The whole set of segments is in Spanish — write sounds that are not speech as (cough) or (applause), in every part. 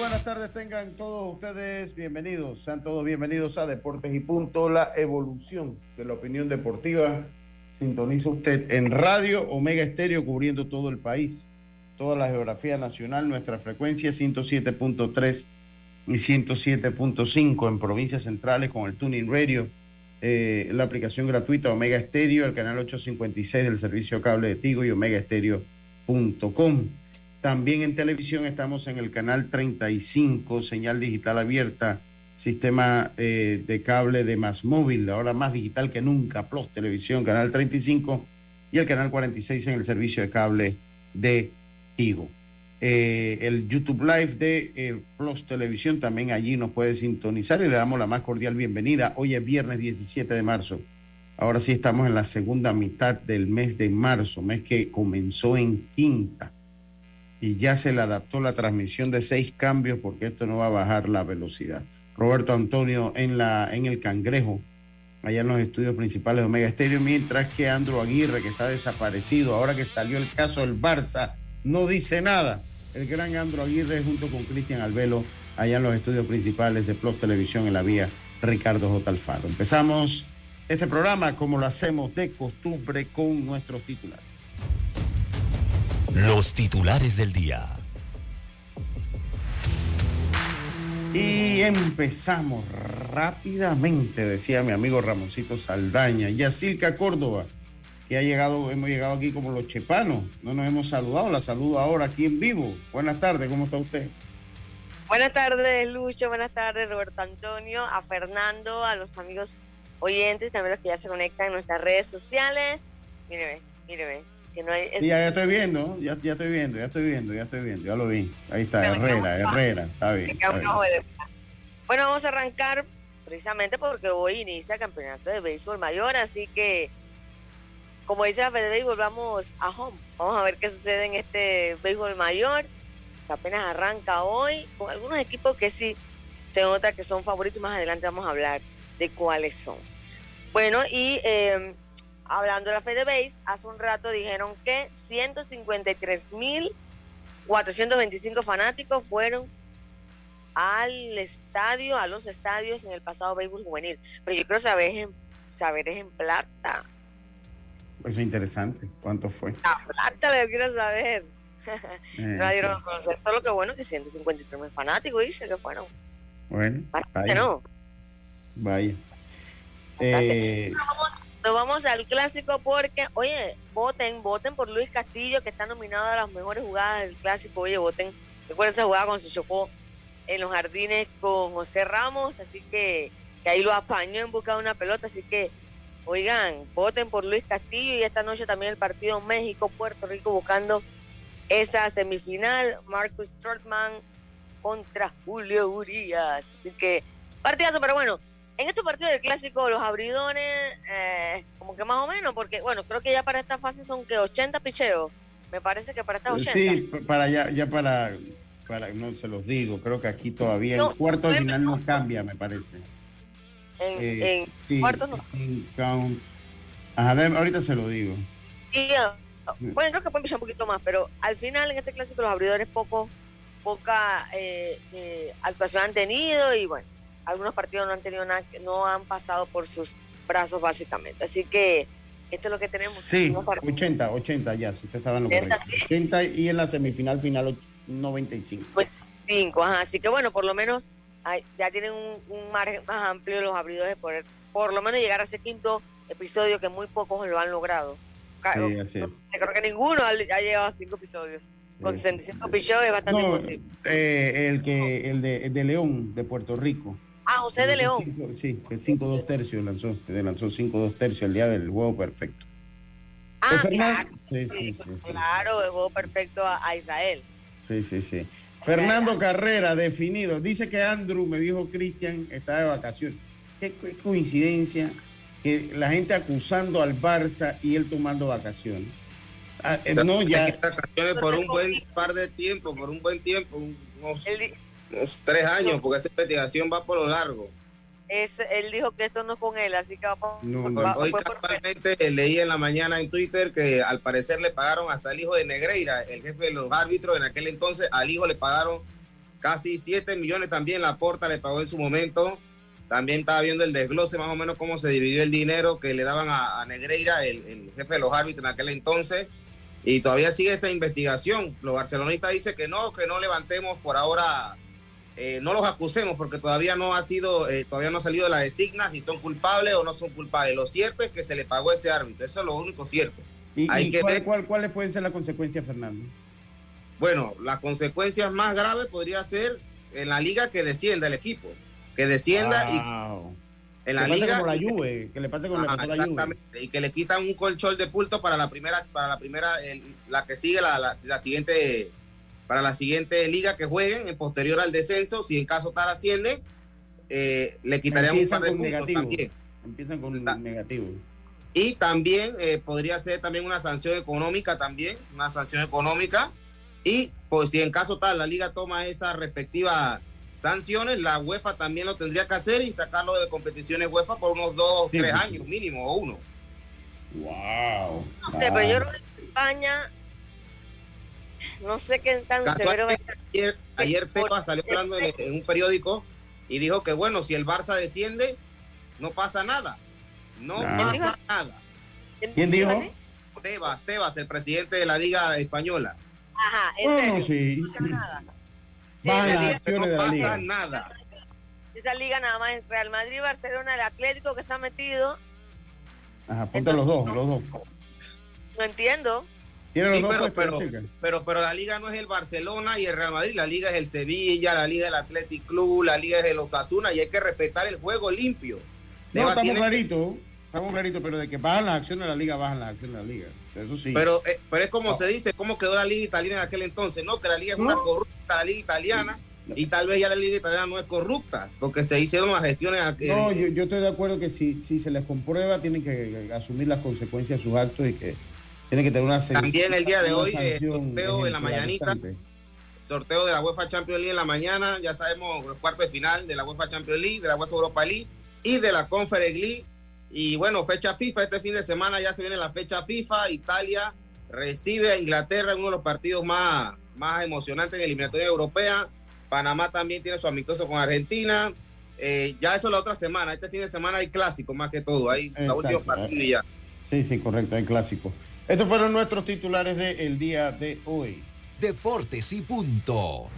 Buenas tardes tengan todos ustedes bienvenidos, sean todos bienvenidos a Deportes y Punto, la evolución de la opinión deportiva. Sintoniza usted en Radio Omega Estéreo cubriendo todo el país, toda la geografía nacional, nuestra frecuencia 107.3 y 107.5 en provincias centrales con el Tuning Radio, eh, la aplicación gratuita Omega Estéreo, el canal 856 del servicio cable de Tigo y omegaestereo.com. También en televisión estamos en el canal 35, señal digital abierta, sistema eh, de cable de más móvil, ahora más digital que nunca, Plus Televisión, canal 35 y el canal 46 en el servicio de cable de Tigo. Eh, el YouTube Live de eh, Plus Televisión también allí nos puede sintonizar y le damos la más cordial bienvenida. Hoy es viernes 17 de marzo. Ahora sí estamos en la segunda mitad del mes de marzo, mes que comenzó en quinta y ya se le adaptó la transmisión de seis cambios porque esto no va a bajar la velocidad. Roberto Antonio en, la, en el Cangrejo, allá en los estudios principales de Omega Estéreo, mientras que Andro Aguirre, que está desaparecido, ahora que salió el caso del Barça, no dice nada. El gran Andro Aguirre junto con Cristian Albelo, allá en los estudios principales de Plus Televisión en la vía Ricardo J. Alfaro. Empezamos este programa como lo hacemos de costumbre con nuestros titulares. Los titulares del día. Y empezamos rápidamente, decía mi amigo Ramoncito Saldaña, Yacilca Córdoba, que ha llegado, hemos llegado aquí como los chepanos, no nos hemos saludado, la saludo ahora aquí en vivo. Buenas tardes, ¿cómo está usted? Buenas tardes, Lucho, buenas tardes, Roberto Antonio, a Fernando, a los amigos oyentes, también los que ya se conectan en nuestras redes sociales. Míreme, míreme, que no hay... Sí, ya, ya estoy viendo, ya, ya estoy viendo, ya estoy viendo, ya estoy viendo, ya lo vi. Ahí está, Herrera, Herrera, está bien. Está bien. Bueno, vamos a arrancar precisamente porque hoy inicia el campeonato de béisbol mayor, así que, como dice la Fede Béisbol, vamos a home. Vamos a ver qué sucede en este béisbol mayor, que apenas arranca hoy, con algunos equipos que sí se nota que son favoritos. Más adelante vamos a hablar de cuáles son. Bueno, y eh, hablando de la Fede Base, hace un rato dijeron que 153.425 fanáticos fueron al estadio, a los estadios en el pasado béisbol juvenil. Pero yo quiero saber, saber es en plata. Eso es interesante. ¿Cuánto fue? La plata, lo quiero saber. Eh, dieron a conocer. Solo que bueno que 153 mil fanáticos dice que fueron. Bueno, vaya. ¿no? Vaya. Eh, vamos, nos vamos al clásico porque, oye, voten, voten por Luis Castillo, que está nominado a las mejores jugadas del clásico. Oye, voten. Recuerden esa jugada cuando se chocó en los jardines con José Ramos, así que, ahí lo apañó en busca de una pelota. Así que, oigan, voten por Luis Castillo y esta noche también el partido México-Puerto Rico buscando esa semifinal. Marcus Strootman contra Julio Urias. Así que, partidazo, pero bueno, en estos partidos del clásico, los abridores, eh, como que más o menos, porque bueno, creo que ya para esta fase son que 80 picheos. Me parece que para esta 80. sí, p- para ya, ya para, para, no se los digo, creo que aquí todavía No, el cuarto al final no. cambia, me parece. En, Eh, en sí, cuartos no. en count. Ajá, ahorita se lo digo. Y, ah, bueno, creo que pueden pichar un poquito más, pero al final en este clásico los abridores poco, poca eh, eh, actuación han tenido y bueno, algunos partidos no han tenido nada, no han pasado por sus brazos básicamente. Así que esto es lo que tenemos. Sí, Unos partidos. 80, 80 ya, si usted estaba en lo 80, correcto. 80 y en la semifinal final och- 95. Cinco, ajá. Así que bueno, por lo menos hay- ya tienen un, un margen más amplio los abridores por, por lo menos llegar a ese quinto episodio que muy pocos lo han logrado. Sí, así es. creo que ninguno ha, ha llegado a cinco episodios. Con Sí. 65 pichos es bastante No, imposible. eh, el que el de, el de León, de Puerto Rico. Ah, José de León. sí, que 5-2 tercios lanzó, lanzó 5-2 tercios el día del juego perfecto. Ah, claro. Sí, sí, sí, claro, el juego perfecto a, Israel. Sí, sí, sí. Fernando Carrera, definido. Dice que Andrew, me dijo Cristian, está de vacaciones. Qué, coincidencia que la gente acusando al Barça y él tomando vacaciones. Ah, eh, no, ya. Vacaciones por un buen par de tiempo, por un buen tiempo, unos, tres años, porque esa investigación va por lo largo. Es, él dijo que esto no es con él, así que va, por, Hoy casualmente leí en la mañana en Twitter que al parecer le pagaron hasta el hijo de Negreira, el jefe de los árbitros en aquel entonces, al hijo le pagaron casi 7 millones también, la porta le pagó en su momento. También estaba viendo el desglose más o menos cómo se dividió el dinero que le daban a, Negreira, el, el, jefe de los árbitros en aquel entonces. Y todavía sigue esa investigación. Los barcelonistas dicen que no, que no levantemos por ahora eh, no los acusemos porque todavía no ha sido, eh, todavía no ha salido la designa si son culpables o no son culpables. Lo cierto es que se le pagó ese árbitro, eso es lo único cierto. ¿Y, cuáles pueden ser las consecuencias, Fernando? Bueno, las consecuencias más graves podría ser en la liga que descienda el equipo, que descienda y en la liga la Juve, que le pase con la y que le quitan un colchón de pulto para la primera, para la primera, la que sigue la, la siguiente para la siguiente liga que jueguen, en posterior al descenso, si en caso tal asciende, eh, le quitarían un par de puntos también. Empiezan con negativo. Y también eh, podría ser también una sanción económica también, una sanción económica. Y pues si en caso tal la liga toma esas respectivas sanciones, la UEFA también lo tendría que hacer y sacarlo de competiciones UEFA por unos dos, tres años mínimo o uno. Wow. No sé, pero yo creo que España no sé qué tan severo Ayer, ayer Tepa salió hablando en, un periódico y dijo que bueno, si el Barça desciende, no pasa nada. No pasa nada. ¿Quién dijo? Tebas, Tebas, el presidente de la Liga Española. Ajá, en serio. No, sí. nada. no pasa nada. Esa liga nada más es Real Madrid, Barcelona, el Atlético que está metido. Ajá, ponte los dos, los dos. No entiendo pero, pero, pero, la liga no es el Barcelona y el Real Madrid, la liga es el Sevilla, la liga es el Athletic Club, la liga es el Osasuna y hay que respetar el juego limpio. No, estamos claritos, estamos claritos, pero de que bajan las acciones de la liga, bajan las acciones de la liga. Eso sí. Pero, eh, pero es como se dice, cómo quedó la liga italiana en aquel entonces, ¿no? Que la liga es una corrupta, la liga italiana. Y tal vez ya la liga italiana no es corrupta, porque se hicieron las gestiones. No, yo, yo, estoy de acuerdo que si, si se les comprueba, tienen que asumir las consecuencias de sus actos y que tiene que tener una También el día de hoy, eh, sorteo en la mañanita. Sorteo de la UEFA Champions League en la mañana. Ya sabemos los cuartos de final de la UEFA Champions League, de la UEFA Europa League y de la Conference League. Y bueno, fecha FIFA. Este fin de semana ya se viene la fecha FIFA. Italia recibe a Inglaterra en uno de los partidos más, más emocionantes en la eliminatoria europea. Panamá también tiene su amistoso con Argentina. Eh, ya eso la otra semana. Este fin de semana hay clásico más que todo. Hay los últimos partidos ya. Sí, sí, correcto, hay clásico. Estos fueron nuestros titulares del día de hoy. Deportes y punto.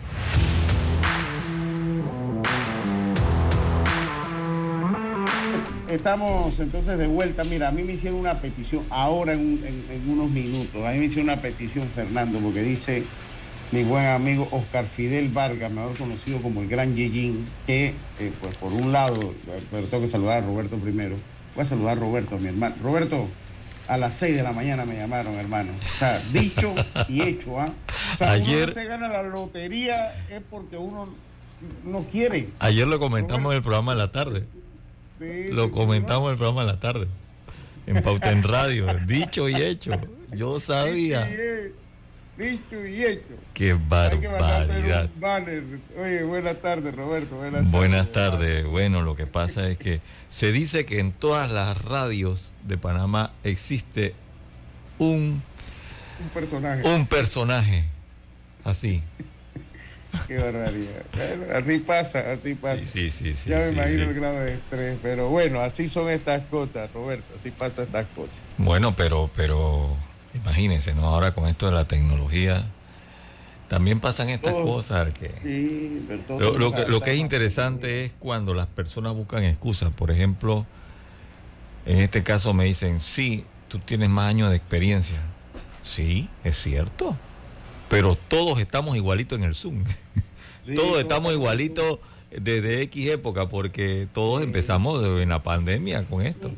Estamos entonces de vuelta. Mira, a mí me hicieron una petición ahora en, unos minutos. A mí me hicieron una petición, Fernando, porque dice mi buen amigo Oscar Fidel Vargas, mejor conocido como el Gran Yejin, que, eh, pues por un lado, pero tengo que saludar a Roberto primero. Voy a saludar a Roberto, mi hermano. Roberto, a las 6 de la mañana me llamaron, hermano. O sea, dicho y hecho, ¿ah? O sea, Ayer... uno se gana la lotería es porque uno no quiere. Ayer lo comentamos en el programa de la tarde. lo comentamos en el programa de la tarde. En Pauta en Radio. dicho y hecho. Yo sabía. Dicho y hecho. Qué barbaridad. Oye, buenas tardes, Roberto. Buenas, tardes. Bueno, lo que pasa es que se dice que en todas las radios de Panamá existe un, un personaje. Un personaje. Así. (laughs) Qué barbaridad. así pasa, así pasa. Sí, sí, sí. ya me imagino el grado de estrés, pero bueno, así son estas cosas, Roberto, así pasan estas cosas. Bueno, pero, pero Imagínense, ¿no? Ahora con esto de la tecnología, también pasan estas cosas. Que, sí, lo, que, lo que es interesante es cuando las personas buscan excusas. Por ejemplo, en este caso me dicen, sí, tú tienes más años de experiencia. Sí, es cierto. Pero todos estamos igualitos en el Zoom. (laughs) todos estamos igualitos desde X época, porque todos empezamos en la pandemia con esto.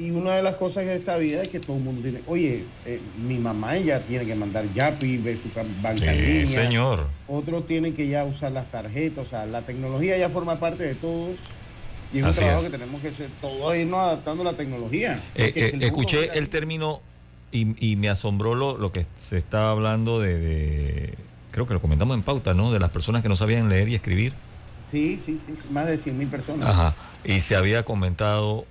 Y una de las cosas de esta vida es que todo el mundo tiene, oye, eh, mi mamá ella tiene que mandar Yapi, ver su ca- banca Sí, señor. Otros tienen que ya usar las tarjetas, o sea, la tecnología ya forma parte de todos. Y es un trabajo es. que tenemos que hacer, todos irnos adaptando a la tecnología. Eh, eh, el escuché el término y, y me asombró lo, lo que se estaba hablando de, de- creo que lo comentamos en pauta, ¿no? De las personas que no sabían leer y escribir. Sí, sí, sí, sí, más de 100 mil personas. Ajá. Y se había comentado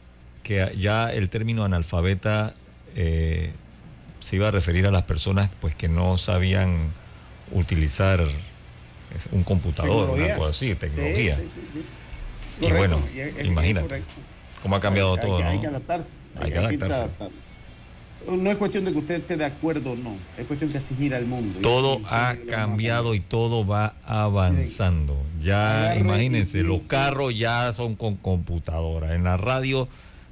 que ya el término analfabeta eh, se iba a referir a las personas pues que no sabían utilizar un computador, Tecnología. una cosa así, tecnología. Sí, sí, sí, sí. Y bueno, es- imagínate cómo ha cambiado Hay- todo, hay, ¿no? Hay que adaptarse. Hay que adaptarse. No es cuestión de que usted esté de acuerdo o no, es cuestión que así gira el mundo. Todo ha cambiado y todo va avanzando. Ya imagínense, los carros ya son con computadora. En la radio,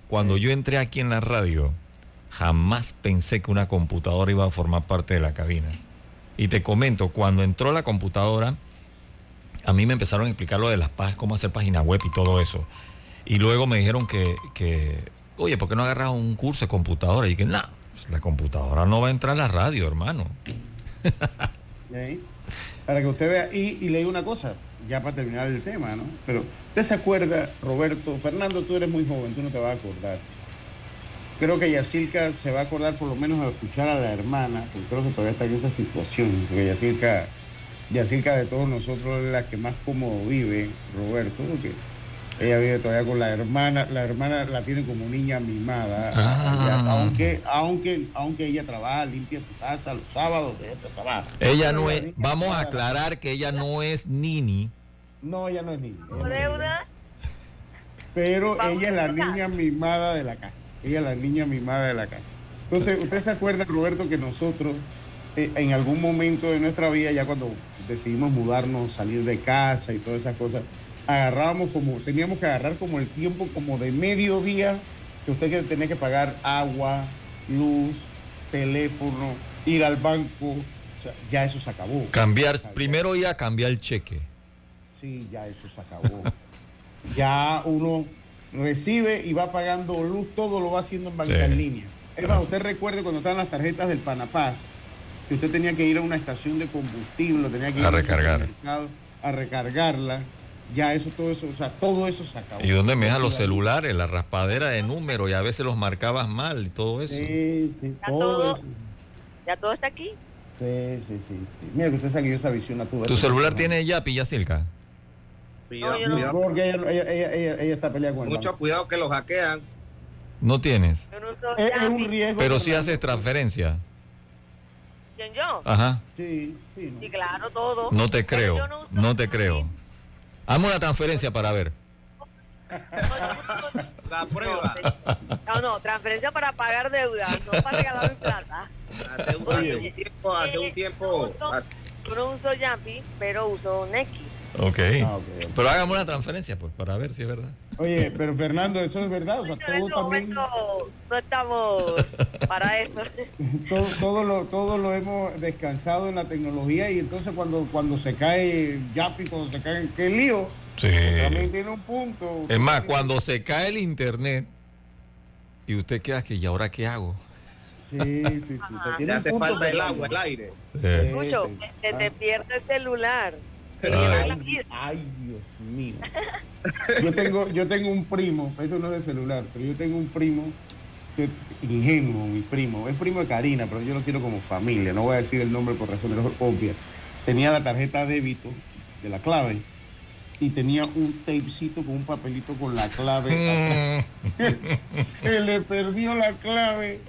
cuando yo entré aquí en la radio, jamás pensé que una computadora iba a formar parte de la cabina. Y te comento, cuando entró la computadora, a mí me empezaron a explicar lo de las páginas, cómo hacer página web y todo eso. Y luego me dijeron que, que oye, ¿por qué no agarras un curso de computadora? Y que, no, la computadora no va a entrar a la radio, hermano. ¿Sí? Para que usted vea, y, y le digo una cosa, ya para terminar el tema, ¿no? Pero usted se acuerda, Roberto, Fernando, tú eres muy joven, tú no te vas a acordar. Creo que Yacirca se va a acordar por lo menos a escuchar a la hermana, porque creo que todavía está en esa situación, porque Yacirca, Yacirca de todos nosotros es la que más cómodo vive, Roberto, porque ella vive todavía con la hermana, la hermana la tiene como niña mimada, Ah. aunque, aunque, aunque ella trabaja, limpia tu casa los sábados, ella trabaja. Ella no es, vamos a aclarar que ella no es Nini. No, ella no es no niña. deudas? Pero Vamos ella es la niña mimada de la casa. Ella es la niña mimada de la casa. Entonces, ¿usted se acuerda, Roberto, que nosotros eh, en algún momento de nuestra vida, ya cuando decidimos mudarnos, salir de casa y todas esas cosas, agarrábamos como, teníamos que agarrar como el tiempo como de mediodía, que usted tenía que pagar agua, luz, teléfono, ir al banco, o sea, ya eso se acabó. Cambiar, primero iba a cambiar el cheque. Sí, ya eso se acabó. (laughs) ya uno recibe y va pagando luz, todo lo va haciendo en banca Sí. en línea. Es más, usted recuerde cuando estaban las tarjetas del Panapaz, que usted tenía que ir a una estación de combustible, tenía que ir A recargar. a recargarla. Ya eso, todo eso, o sea, todo eso se acabó. ¿Y dónde me dejan los Sí, celulares? La raspadera de números y a veces los marcabas mal y todo eso. Sí, sí, Ya todo, todo. eso. Ya todo está aquí. Sí, sí, sí, sí. Mira que usted sabe que yo esa visión la tuve. ¿Tu celular tiene Yapi, Yacirca? Cuidado, yo no- cuidado. Porque ella, ella, ella, ella- ella está peleando con Mucho cuidado que lo hackean. No tienes. Yo no uso Es, es un riesgo. Pero si Fernando. haces transferencia. ¿Quién yo? Ajá. Sí, sí. no. Sí, claro, todo. No te creo. no No te creo. Hazme una transferencia para ver. (laughs) La prueba. No, no, transferencia para pagar deudas, no para regalar mi plata. Hace un, hace un tiempo, hace un tiempo. hace- Yo no uso Yapi, pero uso Neki. Ok. Ah, ok, ok. Pero hágame una transferencia, pues, para ver si es verdad. Oye, pero Fernando, eso es verdad, o sea, En todo este también, momento no estamos para eso. (laughs) todo, todo lo, todo lo hemos descansado en la tecnología y entonces cuando, cuando se cae Yapi, cuando se cae, qué lío, Sí. también tiene un punto. Es más, cuando se cae el internet y usted queda que, ¿y ahora qué hago? Sí, sí, sí. un hace falta el agua, el aire. Eh, Escucho, sí. se te Ah. pierde el celular. La Ay, vida. ay, Dios mío. (laughs) Yo tengo, yo tengo un primo, esto no es de celular, pero yo tengo un primo que ingenuo, mi primo, es primo de Karina, pero yo lo quiero como familia, no voy a decir el nombre por razones obvias. Tenía la tarjeta débito de la clave y tenía un tapecito con un papelito con la clave. (laughs) Se le perdió la clave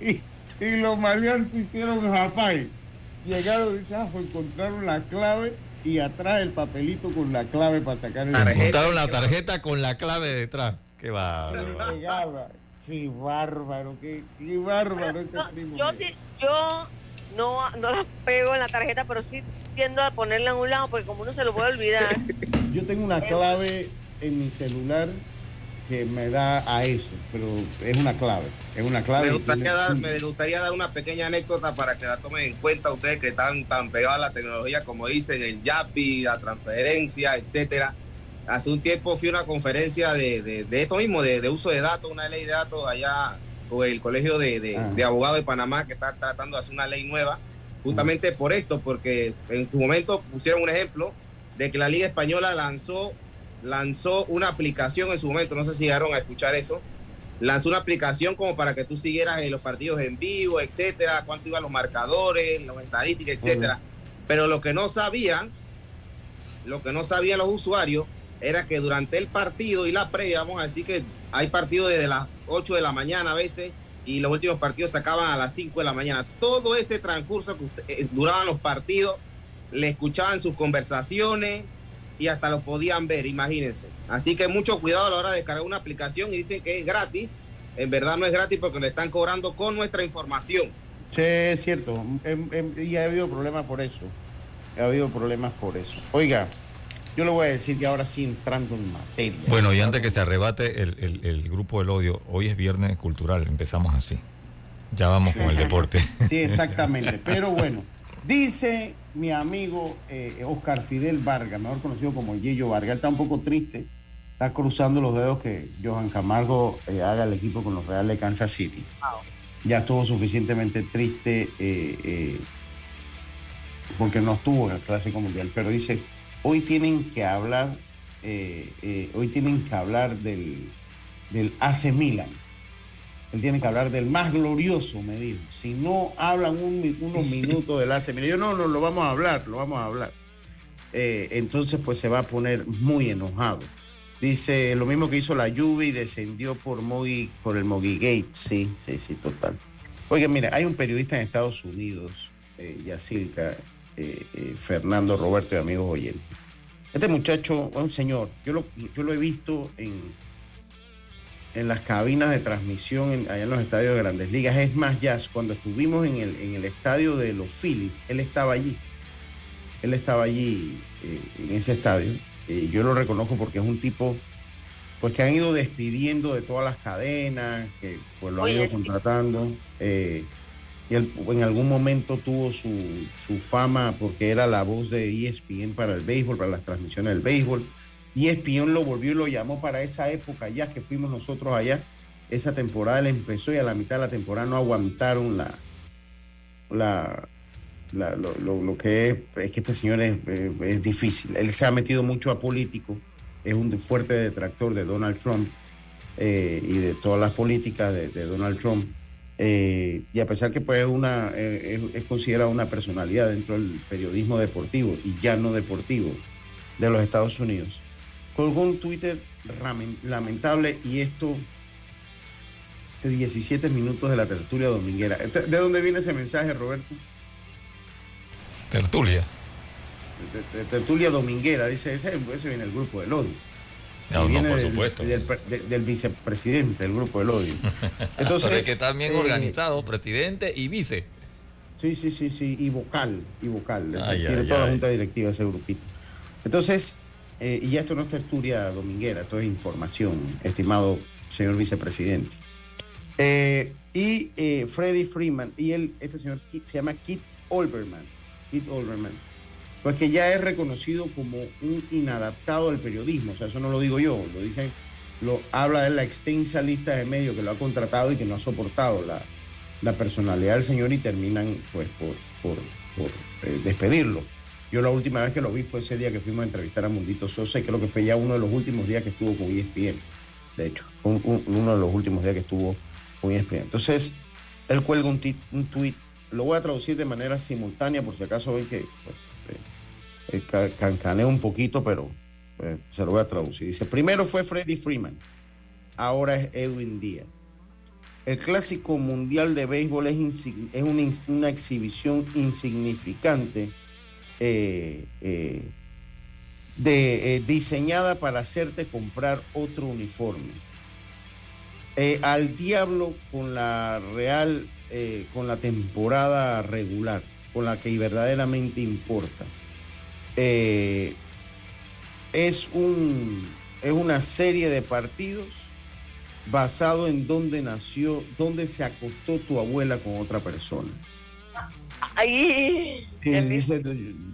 y, y los maleantes hicieron japay. Llegaron y ah, pues encontraron la clave y atrás el papelito con la clave para sacar el Tarjeta. La tarjeta con la clave detrás. Qué bárbaro. Qué bárbaro, qué, qué bárbaro este No, primo. yo sí, yo no, no la pego en la tarjeta, pero sí tiendo a ponerla en un lado porque como uno se lo puede olvidar. Yo tengo una clave en mi celular que me da a eso, pero es una clave. Es una clave. Me gustaría, tiene- dar, me gustaría dar una pequeña anécdota para que la tomen en cuenta ustedes que están tan pegados a la tecnología como dicen el Yapi, la transferencia, etcétera. hace un tiempo fui a una conferencia de, de, esto mismo, de, de, uso de datos, una ley de datos allá con el Colegio de, ah. de, Abogados de Panamá que está tratando de hacer una ley nueva, justamente por esto, porque en su momento pusieron un ejemplo de que la Liga Española lanzó, lanzó una aplicación en su momento, no sé si llegaron a escuchar eso, lanzó una aplicación como para que tú siguieras en los partidos en vivo, etcétera, cuánto iban los marcadores, las estadísticas, etcétera. Pero lo que no sabían, lo que no sabían los usuarios, era que durante el partido y la previa, vamos a decir que hay partidos desde las 8 de la mañana a veces y los últimos partidos se acaban a las 5 de la mañana. Todo ese transcurso que eh, duraban los partidos, le escuchaban sus conversaciones y hasta lo podían ver, imagínense. Así que mucho cuidado a la hora de descargar una aplicación y dicen que es gratis. En verdad no es gratis porque le están cobrando con nuestra información. Sí, es cierto. Em, em, y ha habido problemas por eso. Ha habido problemas por eso. Oiga, yo le voy a decir que ahora sí entrando en materia. Bueno, y antes que se arrebate el, grupo del odio, hoy es viernes cultural, empezamos así. Ya vamos con el (laughs) deporte. Sí, exactamente. Pero bueno, dice mi amigo eh, Oscar Fidel Vargas, mejor conocido como Yello Vargas, está un poco triste, está cruzando los dedos que Johan Camargo eh, haga el equipo con los Reales de Kansas City. Ya estuvo suficientemente triste eh, porque no estuvo en el Clásico Mundial, pero dice hoy tienen que hablar, eh, eh, hoy tienen que hablar del, del AC Milan. Él tiene que hablar del más glorioso, me dijo. Si no hablan unos (laughs) minutos del AC Milan, yo no, no, lo vamos a hablar, lo vamos a hablar. Eh, entonces, pues se va a poner muy enojado. Dice lo mismo que hizo la Juve y descendió por, Mogi, por el Mogi Gate. Sí, sí, sí, total. Oiga, mira, hay un periodista en Estados Unidos, Yacirca, eh, eh, Fernando Roberto y amigos oyentes. Este muchacho, un señor, yo lo, yo lo he visto en, en las cabinas de transmisión allá en los estadios de grandes ligas. Es más, ya cuando estuvimos en el, en el estadio de los Phillies, él estaba allí. Él estaba allí eh, en ese estadio. yo lo reconozco porque es un tipo pues que han ido despidiendo de todas las cadenas, que pues lo han ido contratando y en algún momento tuvo su, fama porque era la voz de ESPN para el béisbol, para las transmisiones del béisbol. ESPN lo volvió y lo llamó para esa época, ya que fuimos nosotros allá. Esa temporada él empezó y a la mitad de la temporada no aguantaron la, la, lo, que es, es que este señor es, es, difícil. Él se ha metido mucho a político, es un fuerte detractor de Donald Trump eh, y de todas las políticas de Donald Trump. Eh, y a pesar que pues una, eh, es, considerada una personalidad dentro del periodismo deportivo y ya no deportivo de los Estados Unidos, colgó un Twitter lamentable y esto de 17 minutos de la tertulia dominguera. ¿De dónde viene ese mensaje, Roberto? Tertulia. De, tertulia dominguera, dice ese, ese viene el grupo del odio. No, no, por supuesto. Del, vicepresidente del grupo del odio. (laughs) Entonces, es que está bien eh, organizado, presidente y vice. Sí, sí, sí, sí, y vocal, y vocal. tiene toda la junta directiva ese grupito. Entonces, eh, y esto no es tertulia dominguera, esto es información, estimado señor vicepresidente. Eh, y Freddy Freeman, y él, este señor se llama Kit Olbermann. Kit Olbermann pues que ya es reconocido como un inadaptado al periodismo. O sea, eso no lo digo yo, lo dicen, lo habla de la extensa lista de medios que lo ha contratado y que no ha soportado la, personalidad del señor y terminan pues por, eh, despedirlo. Yo la última vez que lo vi fue ese día que fuimos a entrevistar a Mundito Sosa y creo que fue ya uno de los últimos días que estuvo con ESPN. De hecho, fue uno de los últimos días que estuvo con ESPN. Entonces, él cuelga un, tweet, lo voy a traducir de manera simultánea por si acaso ven que pues, eh, cancaneo un poquito, pero eh, se lo voy a traducir. Dice, primero fue Freddie Freeman, ahora es Edwin Díaz. El clásico mundial de béisbol es una, exhibición insignificante eh, de, diseñada para hacerte comprar otro uniforme. al diablo con la real, con la temporada regular, con la que verdaderamente importa. Eh, es, un, es una serie de partidos basado en dónde nació, dónde se acostó tu abuela con otra persona. Ahí. Dice,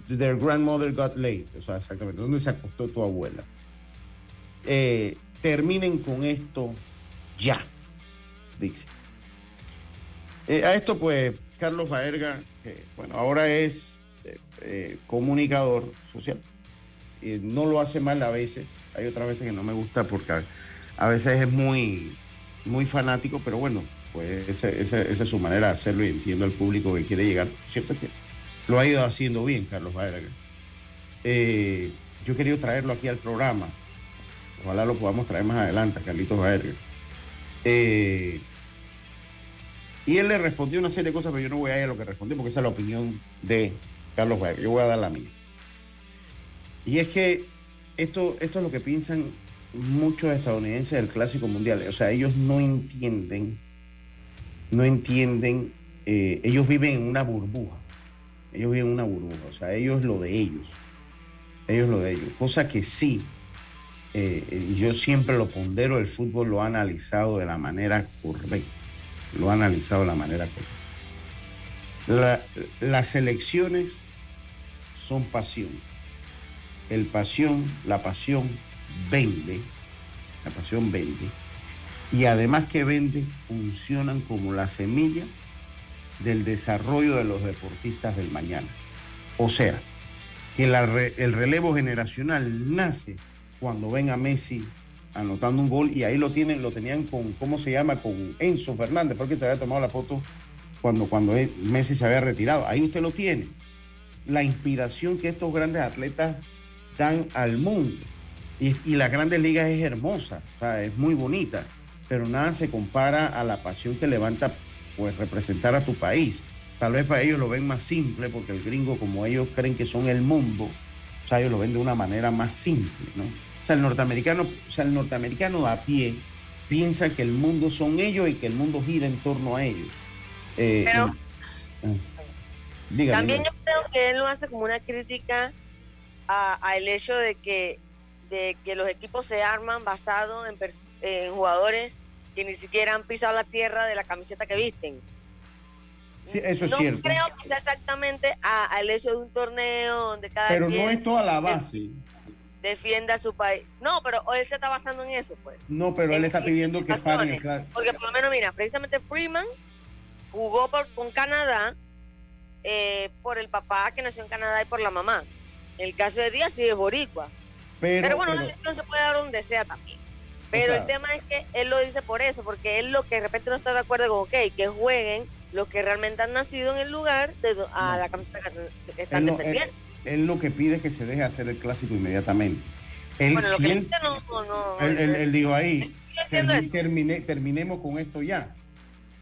their grandmother got late. O sea, exactamente, dónde se acostó tu abuela. eh, terminen con esto ya, dice. Eh, a esto, pues, Carlos Baerga, que, bueno, ahora es eh, comunicador social. No lo hace mal a veces. Hay otras veces que no me gusta porque a, veces es muy, muy fanático, pero bueno, pues esa, esa- esa es su manera de hacerlo y entiendo al público que quiere llegar. Cierto que lo ha ido haciendo bien, Carlos Baerga. Eh, yo querido traerlo aquí al programa. Ojalá lo podamos traer más adelante, Carlitos Baerga. Eh, y él le respondió una serie de cosas, pero yo no voy a ir a lo que respondió porque esa es la opinión de Carlos Baerga. Yo voy a dar la mía. Y es que esto, esto es lo que piensan muchos estadounidenses del Clásico Mundial. O sea, ellos no entienden, no entienden, eh, ellos viven en una burbuja. Ellos viven en una burbuja. O sea, ellos lo de ellos. Ellos lo de ellos. Cosa que sí, eh, y yo siempre lo pondero, el fútbol lo ha analizado de la manera correcta. Lo ha analizado de la manera correcta. La- las elecciones son pasión. El pasión, la pasión vende. La pasión vende. Y además que vende, funcionan como la semilla del desarrollo de los deportistas del mañana. O sea, que el relevo generacional nace cuando ven a Messi anotando un gol y ahí lo tienen, lo tenían con, ¿cómo se llama? Con Enzo Fernández, porque se había tomado la foto cuando, cuando Messi se había retirado. Ahí usted lo tiene. La inspiración que estos grandes atletas dan al mundo. Y, las grandes ligas es hermosa, es muy bonita, pero nada se compara a la pasión que levanta pues representar a tu país. Tal vez para ellos lo ven más simple, porque el gringo, como ellos creen que son el mundo, o sea, ellos lo ven de una manera más simple, ¿no? O sea, el norteamericano, o sea, el norteamericano a pie piensa que el mundo son ellos y que el mundo gira en torno a ellos. Eh, Pero- ah. Dígame, También dígame. yo creo que él lo hace como una crítica a- al hecho de que, de que los equipos se arman basado en, en jugadores que ni siquiera han pisado la tierra de la camiseta que visten. Sí, eso es no cierto. creo que sea exactamente al hecho de un torneo donde cada Pero quien no es toda la base. defienda a su país. No, pero él se está basando en eso, pues. No, pero él está pidiendo que cla- Porque por lo menos, mira, precisamente Freeman jugó por- con Canadá eh, por el papá que nació en Canadá y por la mamá. En el caso de Díaz sí es boricua. Pero, Pero, bueno, una pero- elección se puede dar donde sea también. Pero sea- el tema es que él lo dice por eso, porque él lo que de repente no está de acuerdo con, ok, que jueguen los que realmente han nacido en el lugar de a No. la camiseta que están él, no- él- defendiendo. él lo que pide es que se deje hacer el clásico inmediatamente. Él Bueno, lo que siente, dice no, él, él- él dijo ahí, termine- terminemos con esto ya.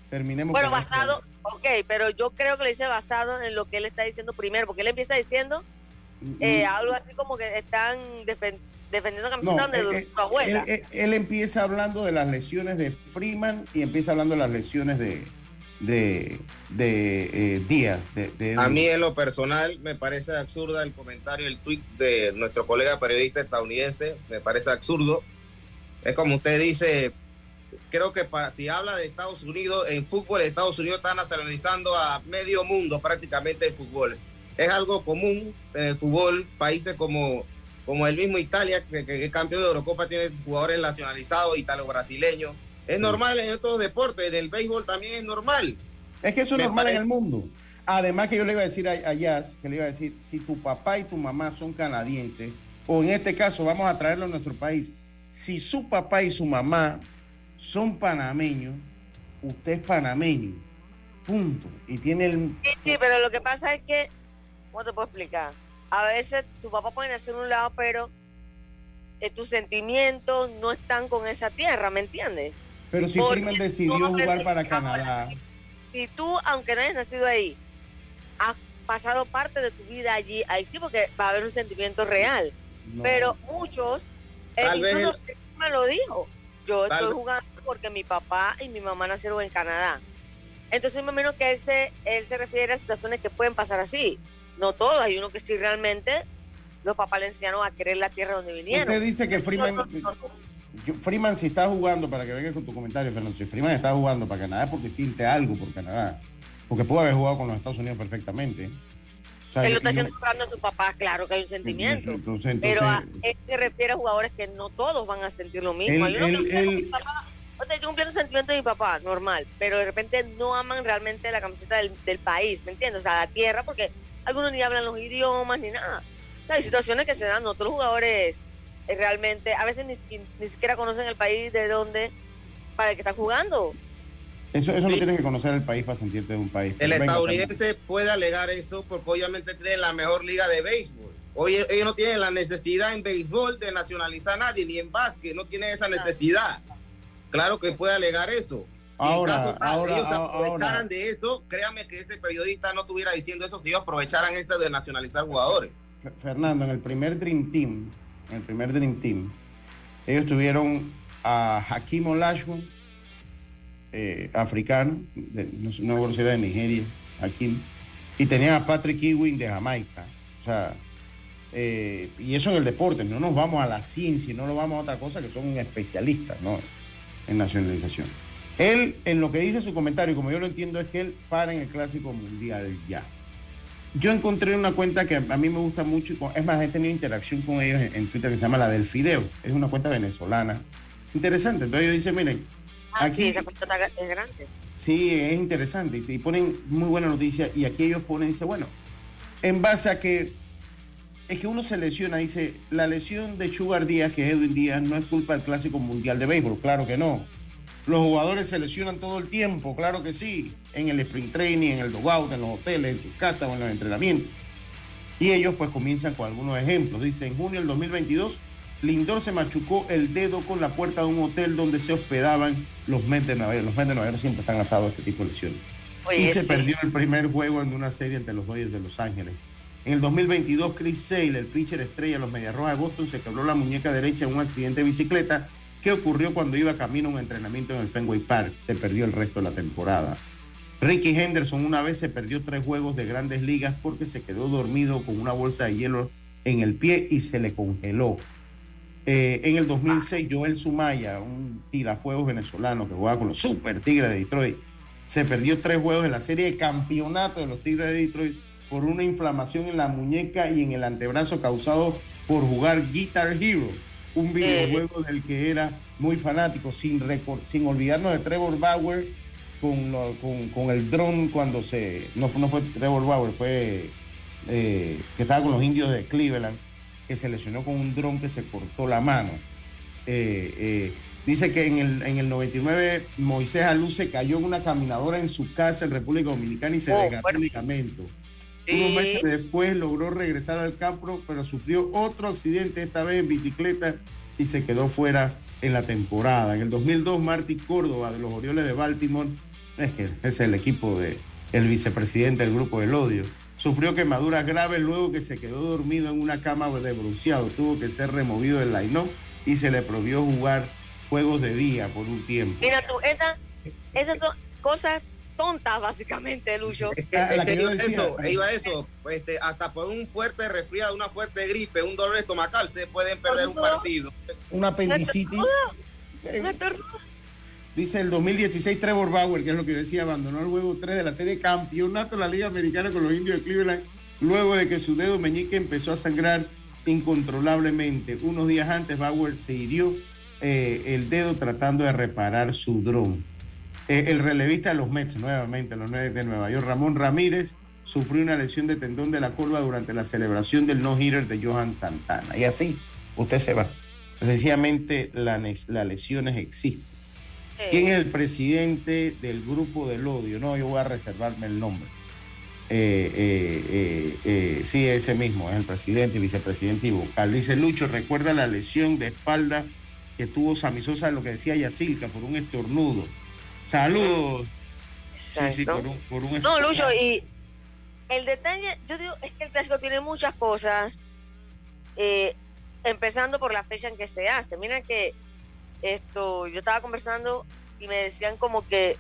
Terminemos Bueno, con esto. basado, ok, pero yo creo que le dice basado en lo que él está diciendo primero, porque él empieza diciendo eh, Mm, algo así como que están defen- defendiendo no, camiseta donde él, duró él- tu abuela. él- él empieza hablando de las lesiones de Freeman y empieza hablando de las lesiones de, de, de, eh, Díaz. de- de- A mí en lo personal me parece absurda el comentario, el tweet de nuestro colega periodista estadounidense, me parece absurdo. Es como usted dice, creo que para, si habla de Estados Unidos, en fútbol, Estados Unidos está nacionalizando a medio mundo prácticamente en fútbol. Es algo común en el fútbol, países como, como el mismo Italia, que, que es campeón de Eurocopa, tiene jugadores nacionalizados, italo-brasileños. Es Sí. normal en otros deportes, en el béisbol también es normal. Es que eso es normal en el mundo. Además que yo le iba a decir a, a Jazz, que le iba a decir, si tu papá y tu mamá son canadienses, o en este caso vamos a traerlo a nuestro país, si su papá y su mamá son panameños, usted es panameño, punto. Y tiene el... Sí, sí, pero lo que pasa es que, ¿cómo te puedo explicar? A veces tu papá puede nacer en un lado, pero eh, tus sentimientos no están con esa tierra, ¿me entiendes? Pero si Porque Freeman decidió jugar para Canadá. Si tú, aunque no hayas nacido ahí, has pasado parte de tu vida allí, ahí sí, porque va a haber un sentimiento real. no. Pero muchos, Tal vez incluso me lo dijo, yo Tal estoy jugando porque mi papá y mi mamá nacieron en Canadá. Entonces, me imagino que él se, él se refiere a situaciones que pueden pasar así. No todos, hay uno que sí realmente los papás le enseñaron a querer la tierra donde vinieron. usted dice que Freeman, No, no, no, no. yo- Freeman si está jugando, para que venga con tu comentario, Fernando, si Freeman está jugando para Canadá es porque siente algo por Canadá, porque pudo haber jugado con los Estados Unidos perfectamente. él lo está haciendo a su papá, claro que hay un sentimiento. pero a, él se refiere a jugadores que no todos van a sentir lo mismo. yo cumpliendo el sentimiento de mi papá, normal, pero de repente no aman realmente la camiseta del, país, ¿me entiendes? O sea, la tierra, porque algunos ni hablan los idiomas ni nada. O sea, hay situaciones que se dan, otros jugadores eh, realmente, a veces ni, ni, siquiera conocen el país de donde, para el que están jugando. Eso, eso no tienes que conocer el país para sentirte de un país. El estadounidense puede alegar eso porque obviamente tiene la mejor liga de béisbol. Hoy ellos no tienen la necesidad en béisbol de nacionalizar a nadie, ni en básquet, no tienen esa necesidad. Claro que puede alegar eso. Ahora, en caso ellos aprovecharan de eso, créanme que ese periodista no estuviera diciendo eso, que ellos aprovecharan esto de nacionalizar jugadores. Fernando, en el primer Dream Team, en el primer Dream Team, ellos tuvieron a Hakim Olajuwon, eh, africano, no, no si era de Nigeria, Hakim, y tenían a Patrick Ewing de Jamaica. O sea, eh, y eso en el deporte, no nos vamos a la ciencia, no nos vamos a otra cosa que son especialistas, ¿no? en nacionalización. Él, en lo que dice su comentario, como yo lo entiendo, es que él para en el Clásico Mundial ya. Yo encontré una cuenta que a mí me gusta mucho, es más, he tenido interacción con ellos en, Twitter que se llama la del Fideo, es una cuenta venezolana. Interesante, entonces ellos dicen, miren, ah, aquí... Sí, esa cuenta es grande. Sí, es interesante, y ponen muy buena noticia, y aquí ellos ponen, dice, bueno, en base a que es que uno se lesiona, dice, la lesión de Sugar Díaz, que es Edwin Díaz, no es culpa del Clásico Mundial de Béisbol, claro que no. Los jugadores se lesionan todo el tiempo, claro que sí, en el sprint training, en el dugout, en los hoteles, en sus casas o en los entrenamientos. Y ellos pues comienzan con algunos ejemplos. Dice, en junio del 2022, Lindor se machucó el dedo con la puerta de un hotel donde se hospedaban los Mets de Nueva York. Los Mets de Nueva York siempre están atados a este tipo de lesiones. y se perdió el primer juego en una serie entre los Dodgers de Los Ángeles en el 2022, Chris Sale, el pitcher estrella de los Mediarrojas de Boston, se quebró la muñeca derecha en un accidente de bicicleta que ocurrió cuando iba camino a un entrenamiento en el Fenway Park. Se perdió el resto de la temporada. Ricky Henderson una vez se perdió tres juegos de grandes ligas porque se quedó dormido con una bolsa de hielo en el pie y se le congeló. Eh, en el 2006, Joel Sumaya, un tirafuegos venezolano que jugaba con los Super Tigres de Detroit, se perdió tres juegos en la serie de campeonato de los Tigres de Detroit por una inflamación en la muñeca y en el antebrazo causado por jugar Guitar Hero, un videojuego del que era muy fanático, sin, sin olvidarnos de Trevor Bauer con, con, el dron cuando se... No, no fue Trevor Bauer, fue eh, que estaba con los indios de Cleveland, que se lesionó con un dron que se cortó la mano. Eh, eh, dice que en el, en el 99 Moisés Alú se cayó en una caminadora en su casa en República Dominicana y se oh, desgarró el ligamento. Unos meses después logró regresar al campo, pero sufrió otro accidente, esta vez en bicicleta, y se quedó fuera en la temporada. En el 2002, Marty Córdoba de los Orioles de Baltimore, es que es el equipo del el vicepresidente del grupo del odio, sufrió quemaduras graves luego que se quedó dormido en una cama de bronceado. Tuvo que ser removido del line y se le prohibió jugar juegos de día por un tiempo. Mira tú, esas son cosas tontas, básicamente, Lucho. Es que, iba eso, iba eso. Este, hasta por un fuerte resfriado, una fuerte gripe, un dolor estomacal, se pueden perder un partido. Una apendicitis. Dice el 2016 Trevor Bauer, que es lo que decía, abandonó el juego 3 de la serie campeonato de la Liga Americana con los indios de Cleveland, luego de que su dedo meñique empezó a sangrar incontrolablemente. Unos días antes, Bauer se hirió eh, el dedo tratando de reparar su dron. Eh, el relevista de los Mets, nuevamente, los Mets de Nueva York, Ramón Ramírez, sufrió una lesión de tendón de la curva durante la celebración del no-hitter de Johan Santana. Y así, usted se va. Sencillamente, las lesiones existen. ¿Quién es el presidente del grupo del odio? No, yo voy a reservarme el nombre. Eh, eh, sí, ese mismo, es el presidente y vicepresidente y vocal. Dice Lucho, recuerda la lesión de espalda que tuvo Samisosa, lo que decía Yacilca, por un estornudo Saludos. no, Lucho, y el detalle, yo digo, es que el clásico tiene muchas cosas, eh, empezando por la fecha en que se hace. Mira que esto, yo estaba conversando y me decían como que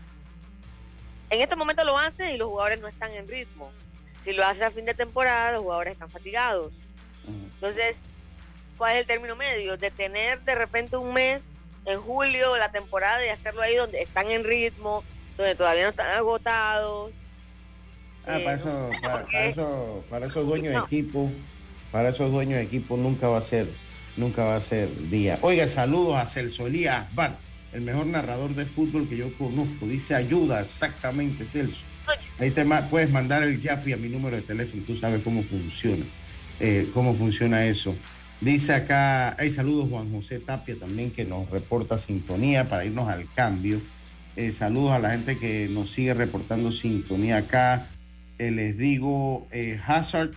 en este momento lo hace y los jugadores no están en ritmo. Si lo hace a fin de temporada, los jugadores están fatigados. Entonces, ¿cuál es el término medio? De tener de repente un mes en julio la temporada y hacerlo ahí donde están en ritmo, donde todavía no están agotados. Ah, para, eso, para, eso, para esos dueños de equipo, para esos dueños de equipo nunca va a ser, nunca va a ser día. Oiga, saludos a Celso Elías Bar, el mejor narrador de fútbol que yo conozco. Dice ayuda, exactamente, Celso. Ahí te puedes mandar el Yapi a mi número de teléfono, tú sabes cómo funciona, eh, cómo funciona eso. Dice acá, hay saludos Juan José Tapia también que nos reporta sintonía para irnos al cambio. Eh, saludos a la gente que nos sigue reportando sintonía acá. Eh, les digo, Hazard,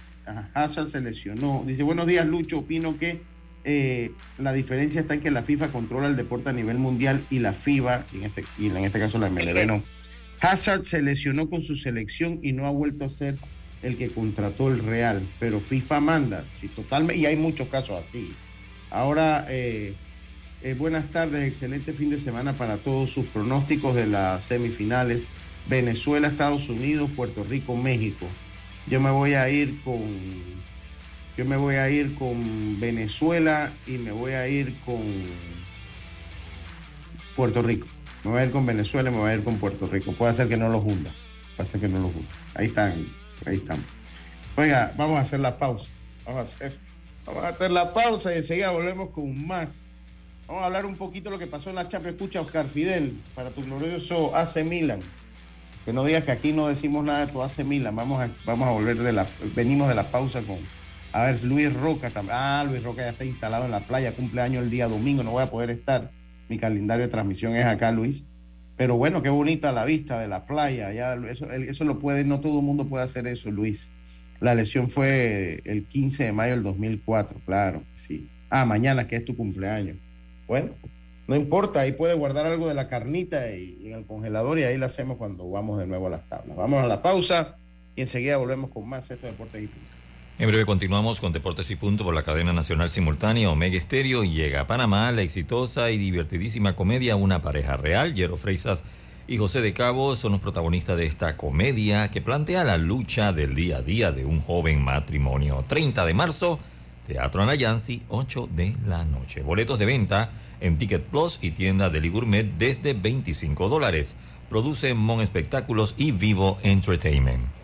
Hazard se lesionó. Dice, buenos días Lucho, opino que la diferencia está en que la FIFA controla el deporte a nivel mundial y la FIBA, y en este, y en este caso la MLB no Hazard se lesionó con su selección y no ha vuelto a ser el que contrató el Real, pero FIFA manda, sí, totalmente, y hay muchos casos así. Ahora, eh, eh, buenas tardes, excelente fin de semana para todos sus pronósticos de las semifinales. Venezuela, Estados Unidos, Puerto Rico, México. Yo me voy a ir con, yo me voy a ir con Venezuela y me voy a ir con Puerto Rico. Me voy a ir con Venezuela y me voy a ir con Puerto Rico. Puede ser que no lo hunda. Puede ser que no lo hunda. Ahí están, ahí están. Oiga, vamos a hacer la pausa. Vamos a hacer, vamos a hacer la pausa y enseguida volvemos con más. Vamos a hablar un poquito de lo que pasó en la Chapa. Escucha, Oscar Fidel, para tu glorioso AC Milan. Que no digas que aquí no decimos nada de tu AC Milan. Vamos a, vamos a volver de la. Venimos de la pausa con. A ver, Luis Roca también. Ah, Luis Roca ya está instalado en la playa. Cumpleaños el día domingo. No voy a poder estar mi calendario de transmisión es acá, Luis. Pero bueno, qué bonita la vista de la playa. Ya, eso, eso lo puede, no todo el mundo puede hacer eso, Luis. La lesión fue el 15 de mayo del 2004, claro, sí. Ah, mañana que es tu cumpleaños. Bueno, no importa, ahí puede guardar algo de la carnita y, en el congelador y ahí la hacemos cuando vamos de nuevo a las tablas. Vamos a la pausa y enseguida volvemos con más estos deportes y en breve continuamos con Deportes y Punto por la cadena nacional simultánea Omega Estéreo y llega a Panamá la exitosa y divertidísima comedia Una pareja real. Yero Freisas y José de Cabo son los protagonistas de esta comedia que plantea la lucha del día a día de un joven matrimonio. 30 de marzo, Teatro Anayansi, 8 de la noche. Boletos de venta en Ticket Plus y tienda de Gourmet desde 25 dólares. Produce Mon Espectáculos y Vivo Entertainment.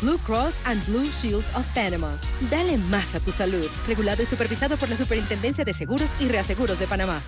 Blue Cross and Blue Shield of Panama. Dale más a tu salud. Regulado y supervisado por la Superintendencia de Seguros y Reaseguros de Panamá.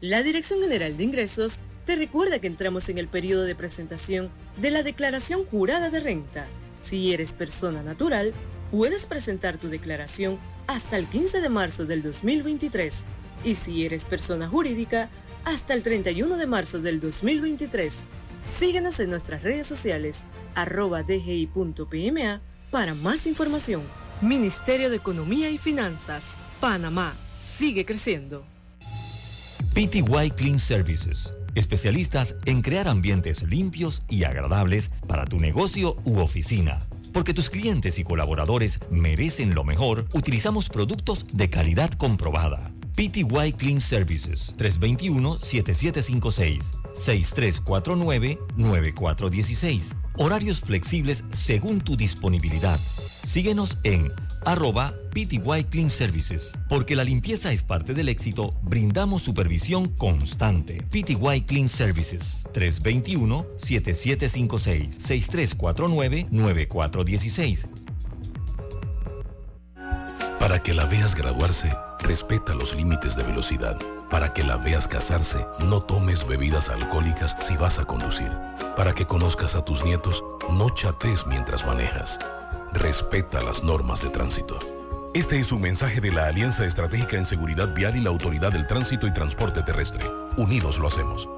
La Dirección General de Ingresos te recuerda que entramos en el periodo de presentación de la declaración jurada de renta. Si eres persona natural, puedes presentar tu declaración hasta el 15 de marzo del 2023. Y si eres persona jurídica, hasta el 31 de marzo del 2023. Síguenos en nuestras redes sociales dgi.pma para más información. Ministerio de Economía y Finanzas, Panamá, sigue creciendo. PTY Clean Services, especialistas en crear ambientes limpios y agradables para tu negocio u oficina. Porque tus clientes y colaboradores merecen lo mejor, utilizamos productos de calidad comprobada. PTY Clean Services 321-7756 6349-9416 Horarios flexibles según tu disponibilidad. Síguenos en arroba PTY Clean Services. Porque la limpieza es parte del éxito, brindamos supervisión constante. PTY Clean Services 321-7756-6349-9416. Para que la veas graduarse, respeta los límites de velocidad. Para que la veas casarse, no tomes bebidas alcohólicas si vas a conducir. Para que conozcas a tus nietos, no chates mientras manejas. Respeta las normas de tránsito. Este es un mensaje de la Alianza Estratégica en Seguridad Vial y la Autoridad del Tránsito y Transporte Terrestre. Unidos lo hacemos.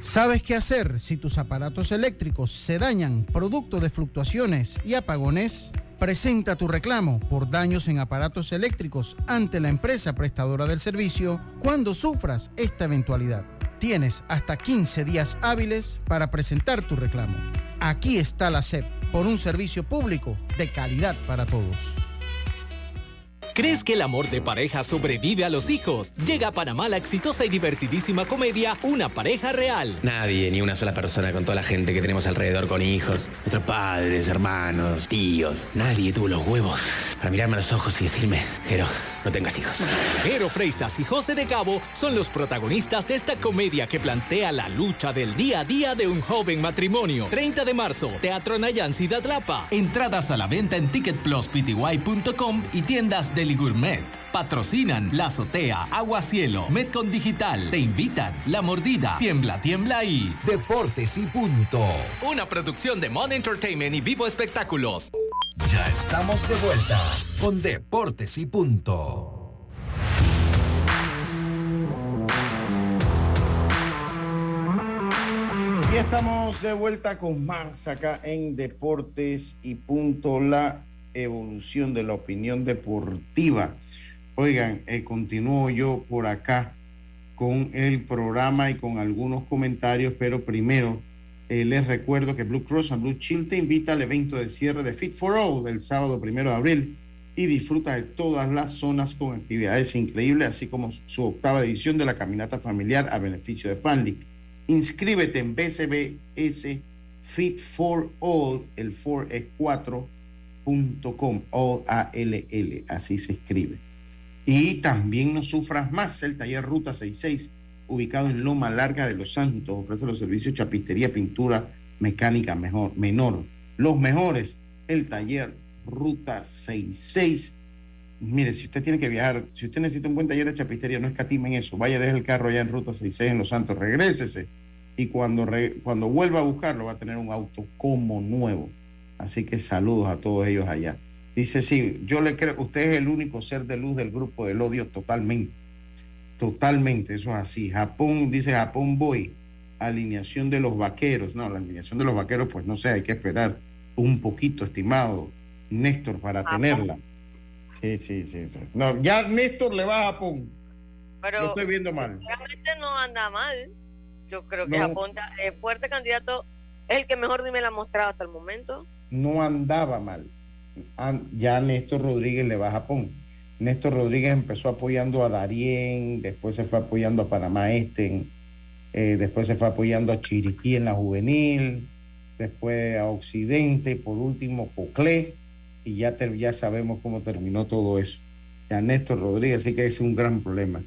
¿Sabes qué hacer si tus aparatos eléctricos se dañan producto de fluctuaciones y apagones? Presenta tu reclamo por daños en aparatos eléctricos ante la empresa prestadora del servicio cuando sufras esta eventualidad. Tienes hasta 15 días hábiles para presentar tu reclamo. Aquí está la SEP, por un servicio público de calidad para todos. ¿Crees que el amor de pareja sobrevive a los hijos? Llega a Panamá la exitosa y divertidísima comedia Una pareja real. Nadie, ni una sola persona con toda la gente que tenemos alrededor con hijos, nuestros padres, hermanos, tíos, nadie tuvo los huevos para mirarme a los ojos y decirme, Jero, no tengas hijos. Jero Freisas y José de Cabo son los protagonistas de esta comedia que plantea la lucha del día a día de un joven matrimonio. 30 de marzo, Teatro de Atlapa. Entradas a la venta en ticketpluspty.com y tiendas de Gourmet. Patrocinan La Azotea, Agua Cielo, Metcon Digital. Te invitan La Mordida, Tiembla, Tiembla y Deportes y Punto. Una producción de Mon Entertainment y Vivo Espectáculos. Ya estamos de vuelta con Deportes y Punto. Y estamos de vuelta con más acá en Deportes y Punto, la evolución de la opinión deportiva. Oigan, eh, continúo yo por acá con el programa y con algunos comentarios, pero primero eh, les recuerdo que Blue Cross and Blue Shield te invita al evento de cierre de Fit for All del sábado primero de abril y disfruta de todas las zonas con actividades increíbles, así como su octava edición de la caminata familiar a beneficio de FanLeague. Inscríbete en BCBS Fit for All, el 4 es 4 Com, o a l l así se escribe. Y también no sufras más, el taller Ruta 66, ubicado en Loma Larga de Los Santos, ofrece los servicios chapistería, pintura, mecánica mejor, menor. Los mejores, el taller Ruta 66. Mire, si usted tiene que viajar, si usted necesita un buen taller de chapistería, no escatimen eso. Vaya, deje el carro allá en Ruta 66 en Los Santos, regrésese. Y cuando, cuando vuelva a buscarlo, va a tener un auto como nuevo Así que saludos a todos ellos allá. Dice, sí, yo le creo, usted es el único ser de luz del grupo del odio totalmente. Totalmente, eso es así. Japón, dice Japón voy, alineación de los vaqueros. No, la alineación de los vaqueros, pues no sé, hay que esperar un poquito, estimado Néstor, para tenerla. Sí, sí, sí, No, ya Néstor le va a Japón. Pero Lo estoy viendo mal. Realmente no anda mal. Yo creo que Japón es fuerte candidato, es el que mejor me la ha mostrado hasta el momento no andaba mal. Ya Néstor Rodríguez le va a Japón. Néstor Rodríguez empezó apoyando a Darien, después se fue apoyando a Panamá Este, eh, después se fue apoyando a Chiriquí en la juvenil, después a Occidente, por último Coclé, y ya, ya sabemos cómo terminó todo eso. Ya Néstor Rodríguez, sí que es un gran problema.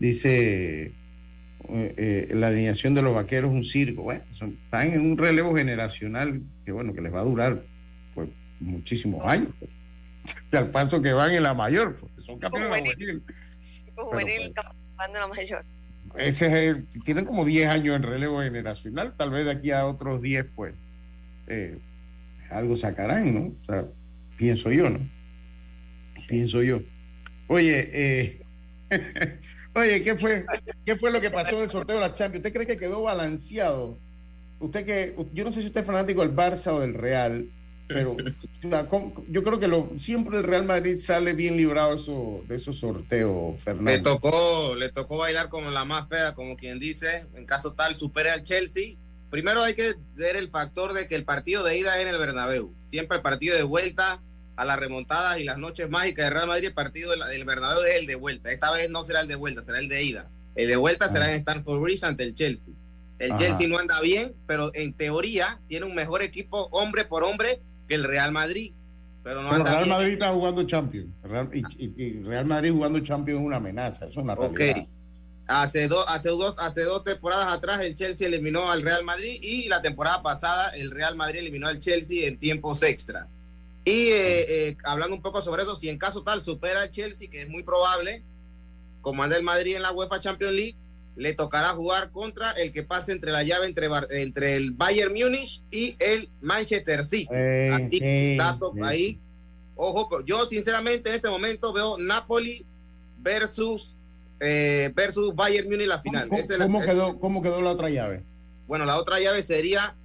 Dice eh, eh, la alineación de los vaqueros un circo. Están en un relevo generacional que bueno, que les va a durar muchísimos años. (laughs) Pues. al paso que van en la mayor, porque son campeones de la juvenil. Juvenil, pues, van la mayor. Ese es tienen como 10 años en relevo generacional, tal vez de aquí a otros 10, pues eh, algo sacarán, ¿no? O sea, pienso yo, ¿no? Pienso yo. Oye, eh, (laughs) oye, ¿qué fue, ¿qué fue lo que pasó en el sorteo de la Champions? ¿Usted cree que quedó balanceado usted que, yo no sé si usted es fanático del Barça o del Real, pero (laughs) yo creo que lo, siempre el Real Madrid sale bien librado eso, de esos sorteos, Fernando. Le tocó, le tocó bailar como la más fea, como quien dice, en caso tal, supere al Chelsea. Primero hay que ver el factor de que el partido de ida es en el Bernabéu. Siempre el partido de vuelta a las remontadas y las noches mágicas de Real Madrid, el partido del Bernabéu es el de vuelta. Esta vez no será el de vuelta, será el de ida. El de vuelta será ah. en Stanford Bridge ante el Chelsea. El Chelsea no anda bien, pero en teoría tiene un mejor equipo hombre por hombre que el Real Madrid. Pero no anda Real Madrid está jugando Champions. Real, y, Real Madrid jugando Champions es una amenaza. Eso es una realidad. Hace, dos, hace, dos, hace dos temporadas atrás el Chelsea eliminó al Real Madrid y la temporada pasada el Real Madrid eliminó al Chelsea en tiempos extra. Y eh, eh, hablando un poco sobre eso, si en caso tal supera al Chelsea, que es muy probable, como anda el Madrid en la UEFA Champions League, le tocará jugar contra el que pase entre la llave entre, entre el Bayern Múnich y el Manchester City. ahí. Ojo, yo sinceramente en este momento veo Napoli versus eh, versus Bayern Múnich la final. ¿Cómo, quedó, ¿Cómo quedó la otra llave? Bueno, la otra llave sería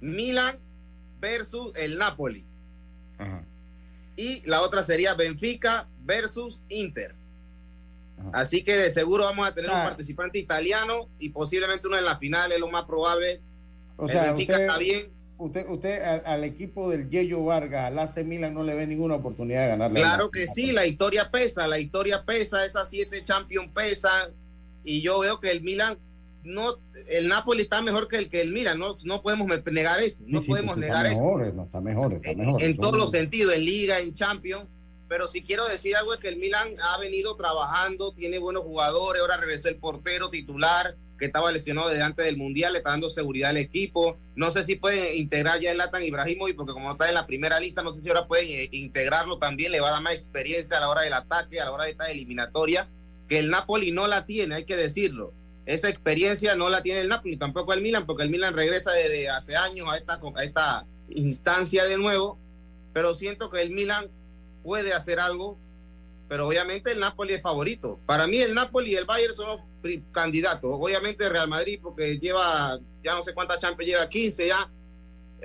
Milan versus el Napoli. Y la otra sería Benfica versus Inter. Así que de seguro vamos a tener un participante italiano y posiblemente uno en la final, es lo más probable. O sea, usted, está bien. usted, usted al, equipo del Yello Vargas, al AC Milan, no le ve ninguna oportunidad de ganarle. Claro que sí, la historia pesa, la historia pesa, esas siete Champions pesan, y yo veo que el Milan no, el Napoli está mejor que el que el Milan, no, no podemos negar eso, no podemos negar eso. está mejor, está mejor. En, todos los sentidos, en Liga, en Champions, pero si quiero decir algo es que el Milan ha venido trabajando, tiene buenos jugadores, ahora regresó el portero titular que estaba lesionado desde antes del Mundial, le está dando seguridad al equipo. No sé si pueden integrar ya el Latan Ibrahimovic, porque como está en la primera lista, no sé si ahora pueden eh, integrarlo también, le va a dar más experiencia a la hora del ataque, a la hora de esta eliminatoria, que el Napoli no la tiene, hay que decirlo. Esa experiencia no la tiene el Napoli, tampoco el Milan, porque el Milan regresa desde hace años a esta, a esta instancia de nuevo, pero siento que el Milan puede hacer algo, pero obviamente el Napoli es favorito. Para mí el Napoli y el Bayern son los candidatos. Obviamente Real Madrid, porque lleva, ya no sé cuántas Champions lleva, 15 ya,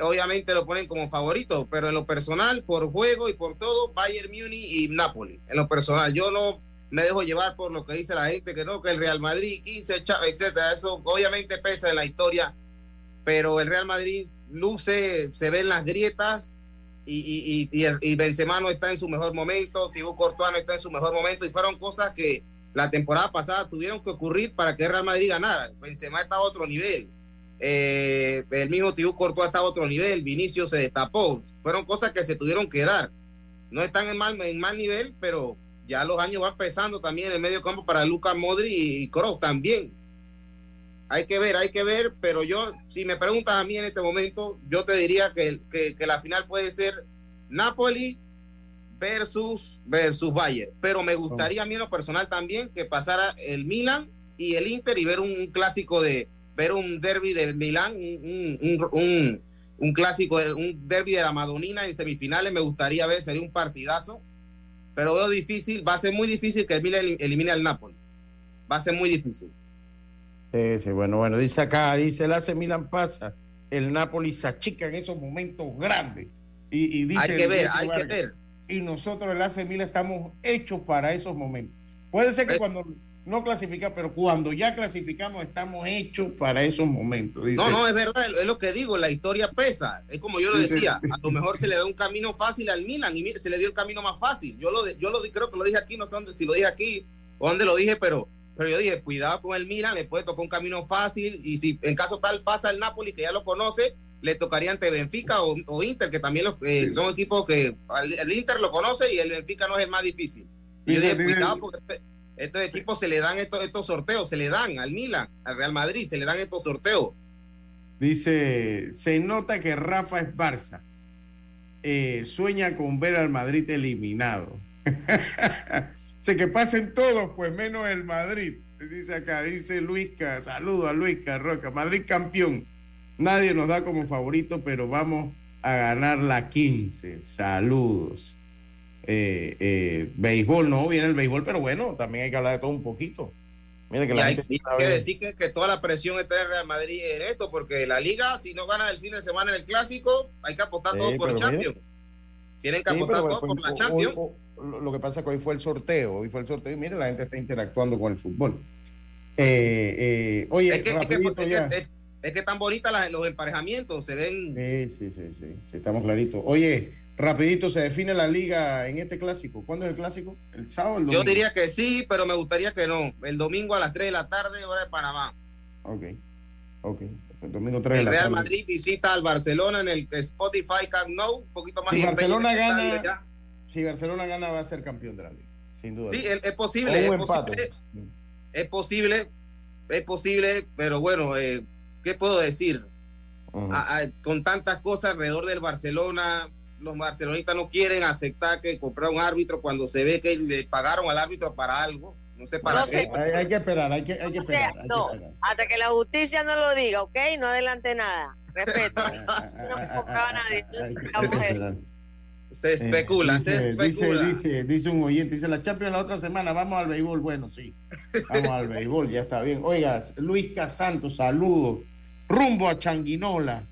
obviamente lo ponen como favorito, pero en lo personal, por juego y por todo, Bayern Múnich y Napoli. En lo personal, yo no me dejo llevar por lo que dice la gente, que no, que el Real Madrid, 15, etcétera. Eso obviamente pesa en la historia, pero el Real Madrid luce, se ven las grietas y, y, y, Benzema no está en su mejor momento, Thibaut Courtois está en su mejor momento y fueron cosas que la temporada pasada tuvieron que ocurrir para que Real Madrid ganara. Benzema está a otro nivel. Eh, el mismo Thibaut Courtois está a otro nivel, Vinicio se destapó. Fueron cosas que se tuvieron que dar. No están en mal, en mal nivel, pero ya los años van pesando también en el medio campo para Lucas Modri y, Kroos también. Hay que ver, hay que ver, pero yo, si me preguntas a mí en este momento, yo te diría que, que, la final puede ser Napoli versus, versus Bayern. Pero me gustaría a mí en lo personal también que pasara el Milan y el Inter y ver un, clásico de, ver un derby del Milan, un, un, un, clásico, un derby de la Madonina en semifinales, me gustaría ver, sería un partidazo pero veo difícil, va a ser muy difícil que el Milan elimine al Napoli. Va a ser muy difícil. Sí, sí, bueno, bueno, dice acá, dice el AC Milan pasa, el Napoli se achica en esos momentos grandes. Y, dice hay que ver, hay que ver. Y nosotros el AC Milan estamos hechos para esos momentos. Puede ser que cuando no clasifica, pero cuando ya clasificamos estamos hechos para esos momentos. no, no, es verdad, es lo que digo, la historia pesa. Es como yo lo decía, a lo mejor se le da un camino fácil al Milan y mire, se le dio el camino más fácil. Yo lo, yo lo creo que lo dije aquí, no sé dónde, si lo dije aquí o dónde lo dije, pero, pero yo dije, cuidado con el Milan, le puede tocar un camino fácil y si en caso tal pasa el Napoli, que ya lo conoce, le tocaría ante Benfica o, Inter, que también los, eh, son equipos que el, Inter lo conoce y el Benfica no es el más difícil. Y yo dije, cuidado porque estos equipos se le dan estos, estos sorteos, se le dan al Milan, al Real Madrid, se le dan estos sorteos. Dice, se nota que Rafa es Barça. Eh, sueña con ver al Madrid eliminado. (laughs) sé que pasen todos, pues menos el Madrid. Dice acá, dice Luisca, saludo a Luisca Roca, Madrid campeón. Nadie nos da como favorito, pero vamos a ganar la 15. Saludos eh, eh, béisbol, no viene el béisbol, pero bueno, también hay que hablar de todo un poquito. Mira que hay, que decir que, toda la presión está en Real Madrid en esto, porque la liga, si no gana el fin de semana en el clásico, hay que apostar todo por Champions. Tienen que apostar todo por la Champions. Lo que pasa es que hoy fue el sorteo, hoy fue el sorteo y mire, la gente está interactuando con el fútbol. Eh, eh, oye, es que, es, que, es, que, están bonitas los emparejamientos, se ven. Sí, sí, sí, sí, sí, estamos claritos. Oye, Rapidito, ¿se define la liga en este clásico? ¿Cuándo es el clásico? ¿El sábado el domingo? Yo diría que sí, pero me gustaría que no. El domingo a las 3 de la tarde, hora de Panamá. Ok, ok. El domingo 3 de la Real tarde. Madrid visita al Barcelona en el Spotify Camp Nou, un poquito más. Si Barcelona gana, si Barcelona gana va a ser campeón de la liga, sin duda. Sí, es, posible, es posible, es posible, es posible, pero bueno, eh, ¿qué puedo decir? con tantas cosas alrededor del Barcelona, los barcelonistas no quieren aceptar que comprar un árbitro cuando se ve que le pagaron al árbitro para algo. No sé para qué. Hay, que esperar, hay que, hay que esperar. no, hasta que la justicia no lo diga, ¿ok? No adelante nada. Respeto. (laughs) no me compraba nadie. Se especula, dice, se especula. Dice, dice, un oyente, dice la Champions la otra semana, vamos al béisbol. Bueno, sí, vamos al béisbol, ya está bien. Oiga, Luis Casanto, saludos. Rumbo a Changuinola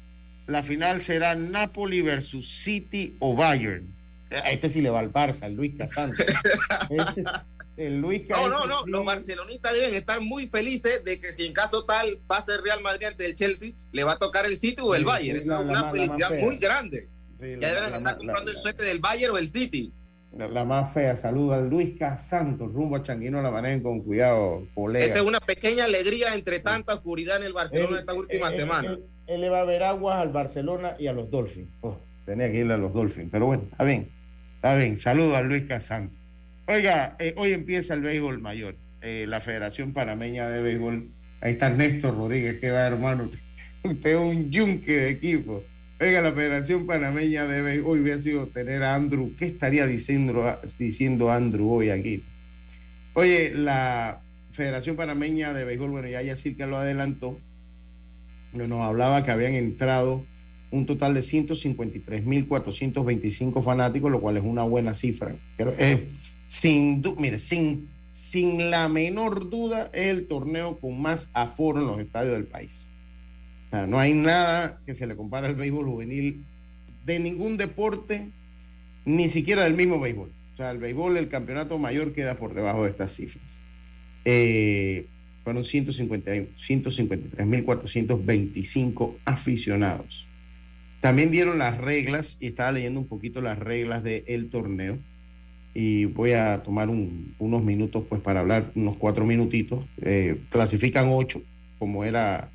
la final será Napoli versus City o Bayern. A este sí le va al Barça, Luis (laughs) el Luis No, no, no. Los barcelonistas deben estar muy felices de que si en caso tal pase el Real Madrid ante el Chelsea, le va a tocar el City o el Bayern. Esa es una felicidad muy grande. Ya deben estar comprando el suerte del Bayern o el City. La, más fea, saluda al Luis Santos, rumbo a Changuino la manejen con cuidado, colega. Esa es una pequeña alegría entre tanta oscuridad en el Barcelona esta última semana. Él, le va a ver aguas al Barcelona y a los Dolphins. Oh, tenía que irle a los Dolphins, pero bueno, está bien. Está bien, saludo a Luis Santos. Oiga, eh, hoy empieza el béisbol mayor, eh, la Federación Panameña de Béisbol. Ahí está Néstor Rodríguez, que va hermano. (laughs) Usted es un yunque de equipo. Oiga, la Federación Panameña de Béisbol, hoy hubiera sido tener a Andrew. ¿Qué estaría diciendo, diciendo Andrew hoy aquí? Oye, la Federación Panameña de Béisbol, bueno, ya que lo adelantó, nos hablaba que habían entrado un total de 153.425 fanáticos, lo cual es una buena cifra. Pero, eh, sin, mire, sin, sin la menor duda, es el torneo con más aforo en los estadios del país. No hay nada que se le compare al béisbol juvenil de ningún deporte, ni siquiera del mismo béisbol. O sea, el béisbol, el campeonato mayor queda por debajo de estas cifras. Eh, fueron 153.425 aficionados. También dieron las reglas, y estaba leyendo un poquito las reglas del torneo y voy a tomar unos minutos pues para hablar, unos cuatro minutitos. Eh, clasifican ocho, como era,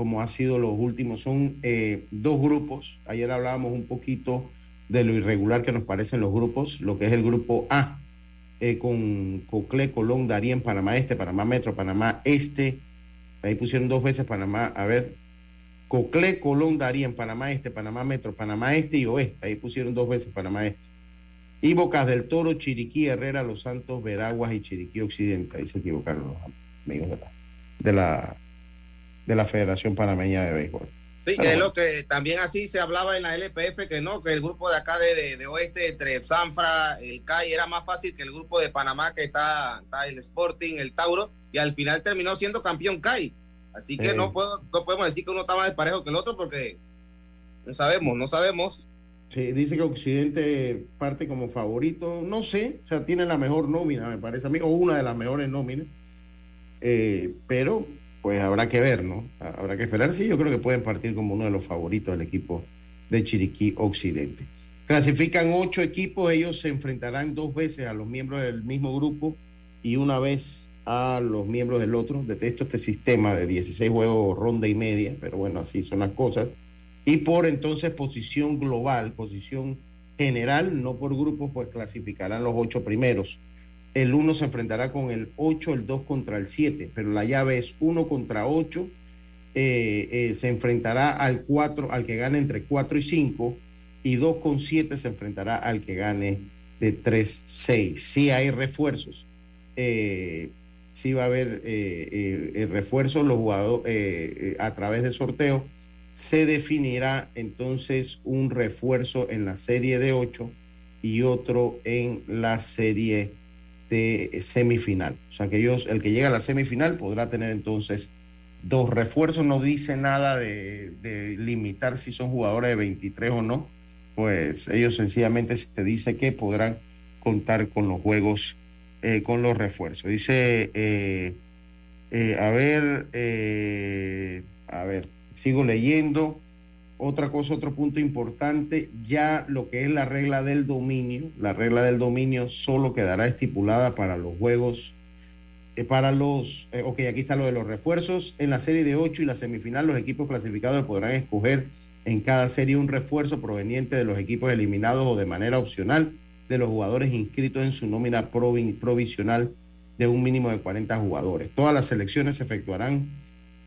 como ha sido los últimos. Son eh, dos grupos. Ayer hablábamos un poquito de lo irregular que nos parecen los grupos, lo que es el grupo A, eh, con Cocle, Colón, Darien, Panamá Este, Panamá Metro, Panamá Este. Ahí pusieron dos veces Panamá, a ver, Cocle, Colón, Darien, Panamá Este, Panamá Metro, Panamá Este y Oeste. Ahí pusieron dos veces Panamá Este. Y Bocas del Toro, Chiriquí, Herrera, Los Santos, Veraguas y Chiriquí Occidente. Ahí se equivocaron los amigos de la, Federación Panameña de Béisbol. Sí, que es lo que también así se hablaba en la LPF, que no, que el grupo de acá de, de, oeste, entre Sanfra, el CAI, era más fácil que el grupo de Panamá, que está, está el Sporting, el Tauro, y al final terminó siendo campeón CAI. Así que no, puedo, no podemos decir que uno está más desparejo que el otro, porque no sabemos, no sabemos. Sí, dice que Occidente parte como favorito. No sé, o sea, tiene la mejor nómina, me parece a mí, o una de las mejores nóminas. Eh, pero, pues habrá que ver, ¿no? Habrá que esperar. Sí, yo creo que pueden partir como uno de los favoritos del equipo de Chiriquí Occidente. Clasifican ocho equipos, ellos se enfrentarán dos veces a los miembros del mismo grupo y una vez a los miembros del otro. Detesto este sistema de 16 juegos, ronda y media, pero bueno, así son las cosas y por entonces posición global, posición general, no por grupo, pues clasificarán los ocho primeros. El uno se enfrentará con el 8, el 2 contra el 7, pero la llave es 1 contra 8. Eh, eh, se enfrentará al 4, al que gane entre 4 y 5, y 2 con 7 se enfrentará al que gane de 3, 6. Sí hay refuerzos. Eh, sí va a haber refuerzos los jugadores a través de sorteo se definirá entonces un refuerzo en la serie de 8 y otro en la serie de semifinal. O sea que ellos, el que llega a la semifinal podrá tener entonces dos refuerzos. No dice nada de, limitar si son jugadores de 23 o no. Pues ellos sencillamente se dice que podrán contar con los juegos, eh, con los refuerzos. Dice, eh, eh, a ver, a ver, Sigo leyendo. Otra cosa, otro punto importante, ya lo que es la regla del dominio, la regla del dominio solo quedará estipulada para los juegos, eh, para los, eh, ok, aquí está lo de los refuerzos, en la serie de 8 y la semifinal los equipos clasificados podrán escoger en cada serie un refuerzo proveniente de los equipos eliminados o de manera opcional de los jugadores inscritos en su nómina provisional de un mínimo de 40 jugadores. Todas las selecciones se efectuarán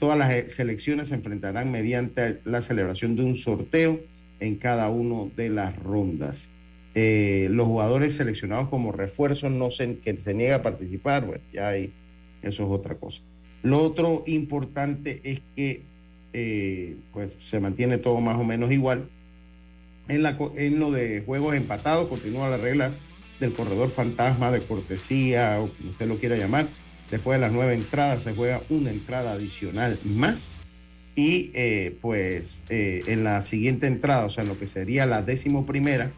Todas las selecciones se enfrentarán mediante la celebración de un sorteo en cada una de las rondas. Eh, los jugadores seleccionados como refuerzos no se, que se niega a participar, ya hay, eso es otra cosa. Lo otro importante es que eh, pues se mantiene todo más o menos igual. En, en lo de juegos empatados continúa la regla del corredor fantasma de cortesía o como usted lo quiera llamar Después de las nueve entradas se juega una entrada adicional más. Y eh, pues eh, en la siguiente entrada, o sea, en lo que sería la décimo primera,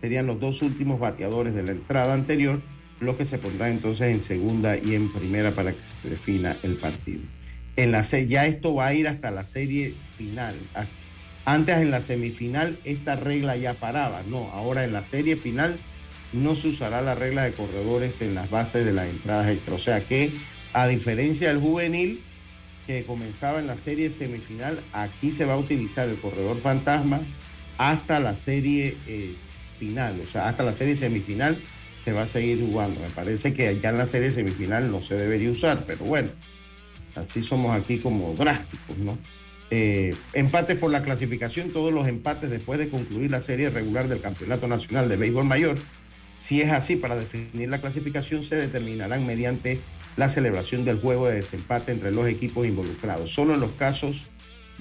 serían los dos últimos bateadores de la entrada anterior los que se pondrán entonces en segunda y en primera para que se defina el partido. En la ya esto va a ir hasta la serie final. Antes en la semifinal esta regla ya paraba, no, ahora en la serie final no se usará la regla de corredores en las bases de las entradas extra. O sea que a diferencia del juvenil que comenzaba en la serie semifinal, aquí se va a utilizar el corredor fantasma hasta la serie eh, final, o sea, hasta la serie semifinal se va a seguir jugando. Me parece que ya en la serie semifinal no se debería usar, pero bueno, así somos aquí como drásticos, ¿no? Eh, empates por la clasificación, todos los empates después de concluir la serie regular del Campeonato Nacional de Béisbol Mayor. Si es así, para definir la clasificación se determinarán mediante la celebración del juego de desempate entre los equipos involucrados. Solo en los casos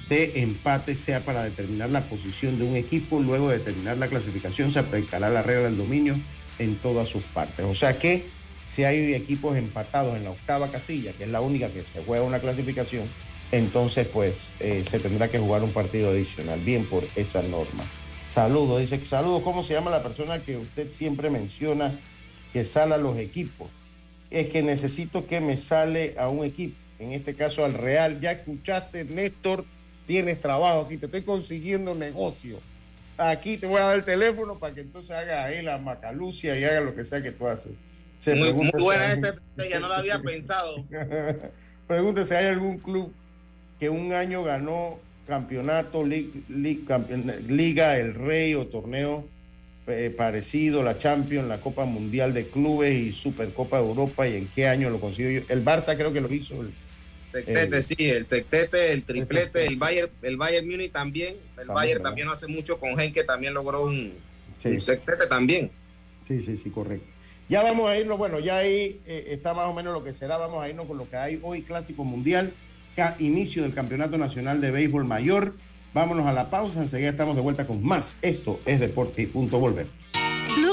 de empate sea para determinar la posición de un equipo, luego de determinar la clasificación se aplicará la regla del dominio en todas sus partes. O sea que si hay equipos empatados en la octava casilla, que es la única que se juega una clasificación, entonces pues eh, se tendrá que jugar un partido adicional, bien por esa norma. Saludos, dice, saludos, ¿cómo se llama la persona que usted siempre menciona que sale a los equipos? es que necesito que me sale a un equipo, en este caso al Real. Ya escuchaste, Néstor, tienes trabajo aquí, te estoy consiguiendo negocio. Aquí te voy a dar el teléfono para que entonces haga ahí la macalucia y haga lo que sea que tú haces. muy, buena esa ya no la había pensado. (laughs) Pregúntese, ¿hay algún club que un año ganó campeonato, liga, el rey o torneo eh, parecido, la Champions, la Copa Mundial de Clubes y Supercopa de Europa y en qué año lo consiguió. El Barça creo que lo hizo. El, Sectete, sí, el sectete, el triplete, el Bayern, el Bayern Múnich también. El Bayern también hace mucho con Genk también logró un, sectete también. Sí, sí, sí, correcto. Ya vamos a irnos, bueno, ya ahí eh, está más o menos lo que será, vamos a irnos con lo que hay hoy, Clásico Mundial, inicio del Campeonato Nacional de Béisbol Mayor. Vámonos a la pausa, enseguida estamos de vuelta con más. Esto es Deporte Volver.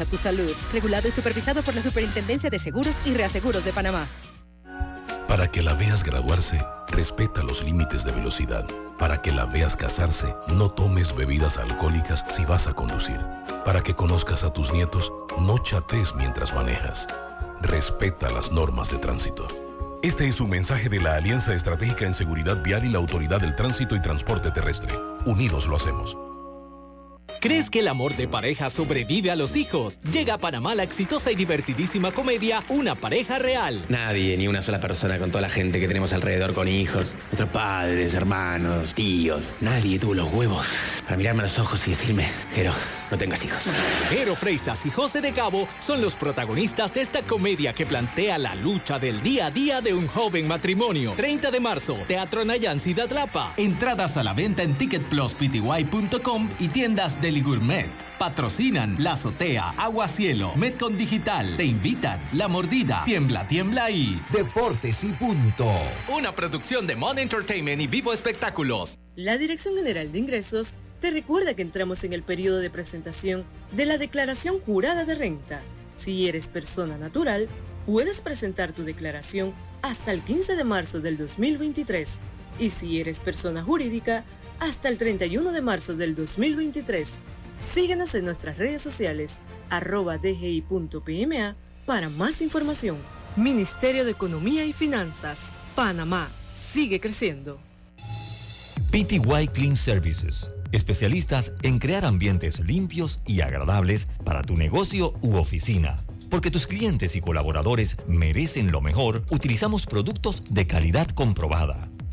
a tu salud. Regulado y supervisado por la Superintendencia de Seguros y Reaseguros de Panamá. Para que la veas graduarse, respeta los límites de velocidad. Para que la veas casarse, no tomes bebidas alcohólicas si vas a conducir. Para que conozcas a tus nietos, no chates mientras manejas. Respeta las normas de tránsito. Este es un mensaje de la Alianza Estratégica en Seguridad Vial y la Autoridad del Tránsito y Transporte Terrestre. Unidos lo hacemos. ¿Crees que el amor de pareja sobrevive a los hijos? Llega a Panamá la exitosa y divertidísima comedia Una pareja real. Nadie, ni una sola persona con toda la gente que tenemos alrededor con hijos, nuestros padres, hermanos, tíos. Nadie tuvo los huevos para mirarme a los ojos y decirme, Jero, no tengas hijos. Jero Freisas y José de Cabo son los protagonistas de esta comedia que plantea la lucha del día a día de un joven matrimonio. 30 de marzo, Teatro Nayan Ciudad Lapa. Entradas a la venta en ticketpluspty.com y tiendas Deli Gourmet. Patrocinan La Azotea, Agua Cielo, Metcon Digital. Te invitan La Mordida, Tiembla, Tiembla y Deportes y Punto. Una producción de Mon Entertainment y Vivo Espectáculos. La Dirección General de Ingresos te recuerda que entramos en el periodo de presentación de la declaración jurada de renta. Si eres persona natural, puedes presentar tu declaración hasta el 15 de marzo del 2023 y si eres persona jurídica, hasta el 31 de marzo del 2023. Síguenos en nuestras redes sociales arroba dgi.pma para más información. Ministerio de Economía y Finanzas, Panamá, sigue creciendo. PTY Clean Services, especialistas en crear ambientes limpios y agradables para tu negocio u oficina. Porque tus clientes y colaboradores merecen lo mejor, utilizamos productos de calidad comprobada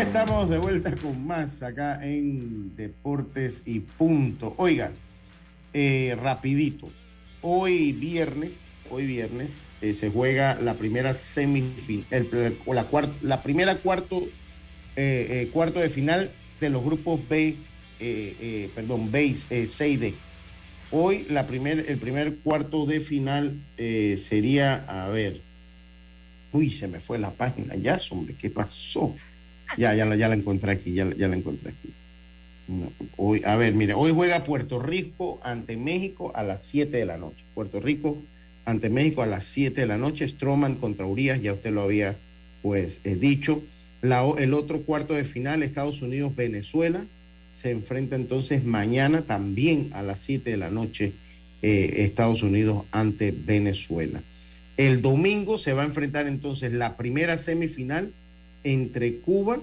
Estamos de vuelta con más acá en Deportes y Punto. Oigan, eh, rapidito. Hoy viernes, hoy viernes eh, se juega la primera semifinal, la, la primera cuarto, eh, cuarto de final de los grupos B, perdón, B, C y D. Hoy la primer, el primer cuarto de final sería, a ver, uy, se me fue la página, ya, hombre, ¿qué pasó? Ya, ya, ya la encontré aquí, ya, ya la encontré aquí. hoy, a ver, mire, hoy juega Puerto Rico ante México a las 7 de la noche. Puerto Rico ante México a las 7 de la noche. Stroman contra Urias, ya usted lo había pues eh, dicho. La, el otro cuarto de final, Estados Unidos-Venezuela, se enfrenta entonces mañana también a las 7 de la noche eh, Estados Unidos ante Venezuela. El domingo se va a enfrentar entonces la primera semifinal entre Cuba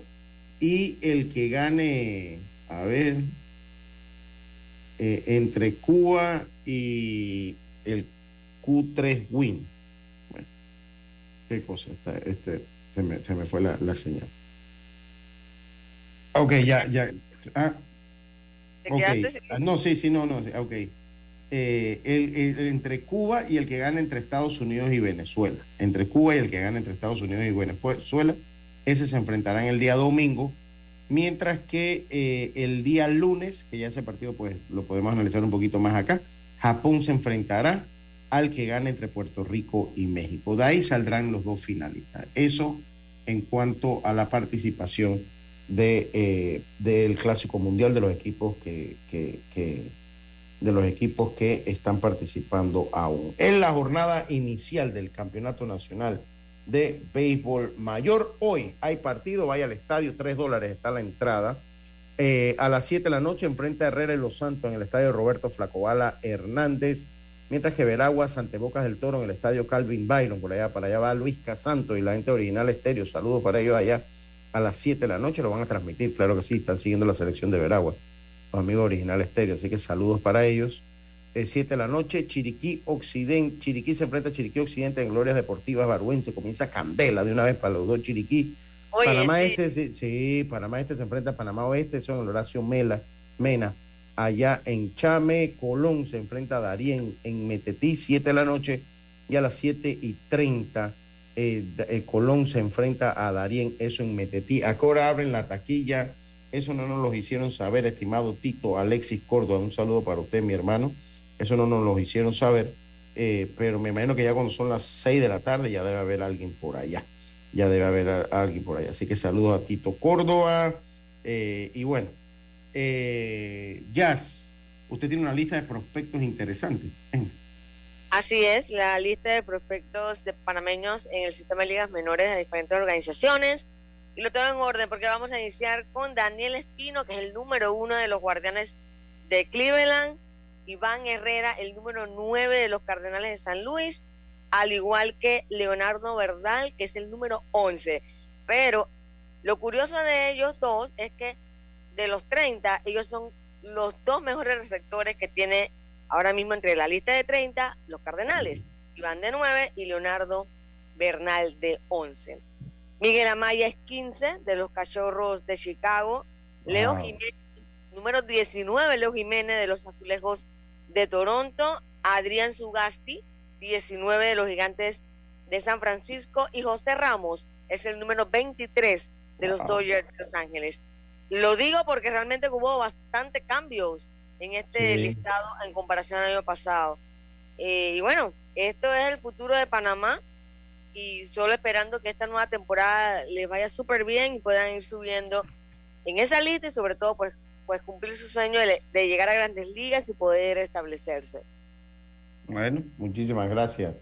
y el que gane, a ver, eh, entre Cuba y el Q3 Win. Bueno, qué cosa, este, se, me, se me fue la, la, señal. Ok, ya, ya. Ah, okay. Ah, no, sí, sí, no, no, ok. Eh, el, entre Cuba y el que gane entre Estados Unidos y Venezuela. Entre Cuba y el que gane entre Estados Unidos y Venezuela ese se enfrentará en el día domingo, mientras que eh, el día lunes, que ya ese partido pues lo podemos analizar un poquito más acá, Japón se enfrentará al que gane entre Puerto Rico y México. De ahí saldrán los dos finalistas. Eso en cuanto a la participación eh, del Clásico Mundial de los equipos que, de los equipos que están participando aún. En la jornada inicial del Campeonato Nacional de béisbol mayor. Hoy hay partido, vaya al estadio, tres dólares está la entrada. Eh, a las 7 de la noche enfrenta a Herrera y Los Santos en el estadio Roberto Flacobala Hernández, mientras que Veraguas Bocas del Toro en el estadio Calvin Byron, por allá, para allá va Luis Casanto y la gente original estéreo. Saludos para ellos allá a las 7 de la noche, lo van a transmitir, claro que sí, están siguiendo la selección de Veraguas, los amigos original estéreo, así que saludos para ellos. 7 de la noche, Chiriquí Occidente, Chiriquí se enfrenta a Chiriquí Occidente en Glorias Deportivas Barbuense, comienza Candela de una vez para los dos Chiriquí. Panamá Este, sí, sí, Panamá Este se enfrenta a Panamá Oeste, son el Horacio Mela, Mena, allá en Chame, Colón se enfrenta a Darien en Metetí, 7 de la noche, y a las 7 y 30 eh, eh, Colón se enfrenta a Darien, eso en Metetí. Ahora abren la taquilla, eso no nos lo hicieron saber, estimado Tito Alexis Córdoba, un saludo para usted, mi hermano. Eso no nos lo hicieron saber, eh, pero me imagino que ya cuando son las 6 de la tarde ya debe haber alguien por allá. Ya debe haber alguien por allá. Así que saludo a Tito Córdoba. Eh, y bueno, eh, Jazz, usted tiene una lista de prospectos interesantes. Así es, la lista de prospectos de panameños en el sistema de ligas menores de diferentes organizaciones. Y lo tengo en orden porque vamos a iniciar con Daniel Espino, que es el número uno de los guardianes de Cleveland. Iván Herrera, el número 9 de los Cardenales de San Luis, al igual que Leonardo Verdal, que es el número 11. Pero lo curioso de ellos dos es que de los 30, ellos son los dos mejores receptores que tiene ahora mismo entre la lista de 30 los Cardenales. Iván de 9 y Leonardo Bernal de 11. Miguel Amaya es 15 de los Cachorros de Chicago. Leo Jiménez, número 19, Leo Jiménez de los Azulejos de Toronto, Adrián Sugasti, 19 de los Gigantes de San Francisco, y José Ramos es el número 23 de los Dodgers de Los Ángeles. Lo digo porque realmente hubo bastante cambios en este listado en comparación al año pasado. Eh, y bueno, esto es el futuro de Panamá y solo esperando que esta nueva temporada les vaya súper bien y puedan ir subiendo en esa lista y sobre todo pues pues cumplir su sueño de, llegar a grandes ligas y poder establecerse. Bueno, muchísimas gracias.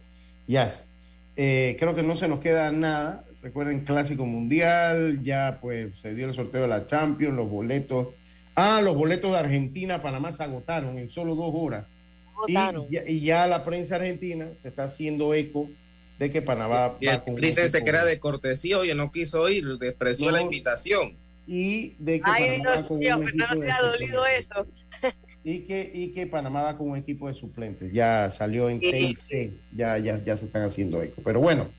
Yas, eh, creo que no se nos queda nada, recuerden, Clásico Mundial, ya pues se dio el sorteo de la Champions, los boletos. Ah, los boletos de Argentina, Panamá se agotaron en solo dos horas. Y ya, y ya la prensa argentina se está haciendo eco de que Panamá y el Cristian se crea de cortesía, oye, no quiso ir, despreció la invitación. Y de que Ay, Panamá Dios mío, no se ha dolido eso. y que, y que Panamá va con un equipo de suplentes. Ya salió en TIC, ya, ya, ya se están haciendo eco. Pero bueno,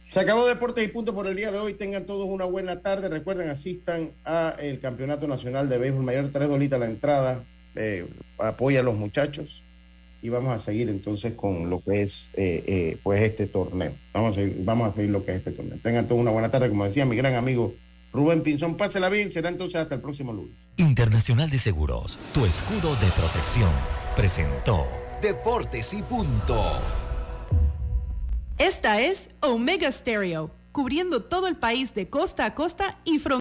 se acabó Deportes y Punto por el día de hoy. Tengan todos una buena tarde. Recuerden, asistan a el Campeonato Nacional de Béisbol Mayor, tres dolitas la entrada. Eh, apoya a los muchachos y vamos a seguir entonces con lo que es eh, eh, pues este torneo. Vamos a, seguir, vamos a seguir lo que es este torneo. Tengan todos una buena tarde, como decía mi gran amigo Rubén Pinzón. Pásela bien, será entonces hasta el próximo lunes. Internacional de Seguros, tu escudo de protección, presentó Deportes y Punto. Esta es Omega Stereo, cubriendo todo el país de costa a costa y frontera.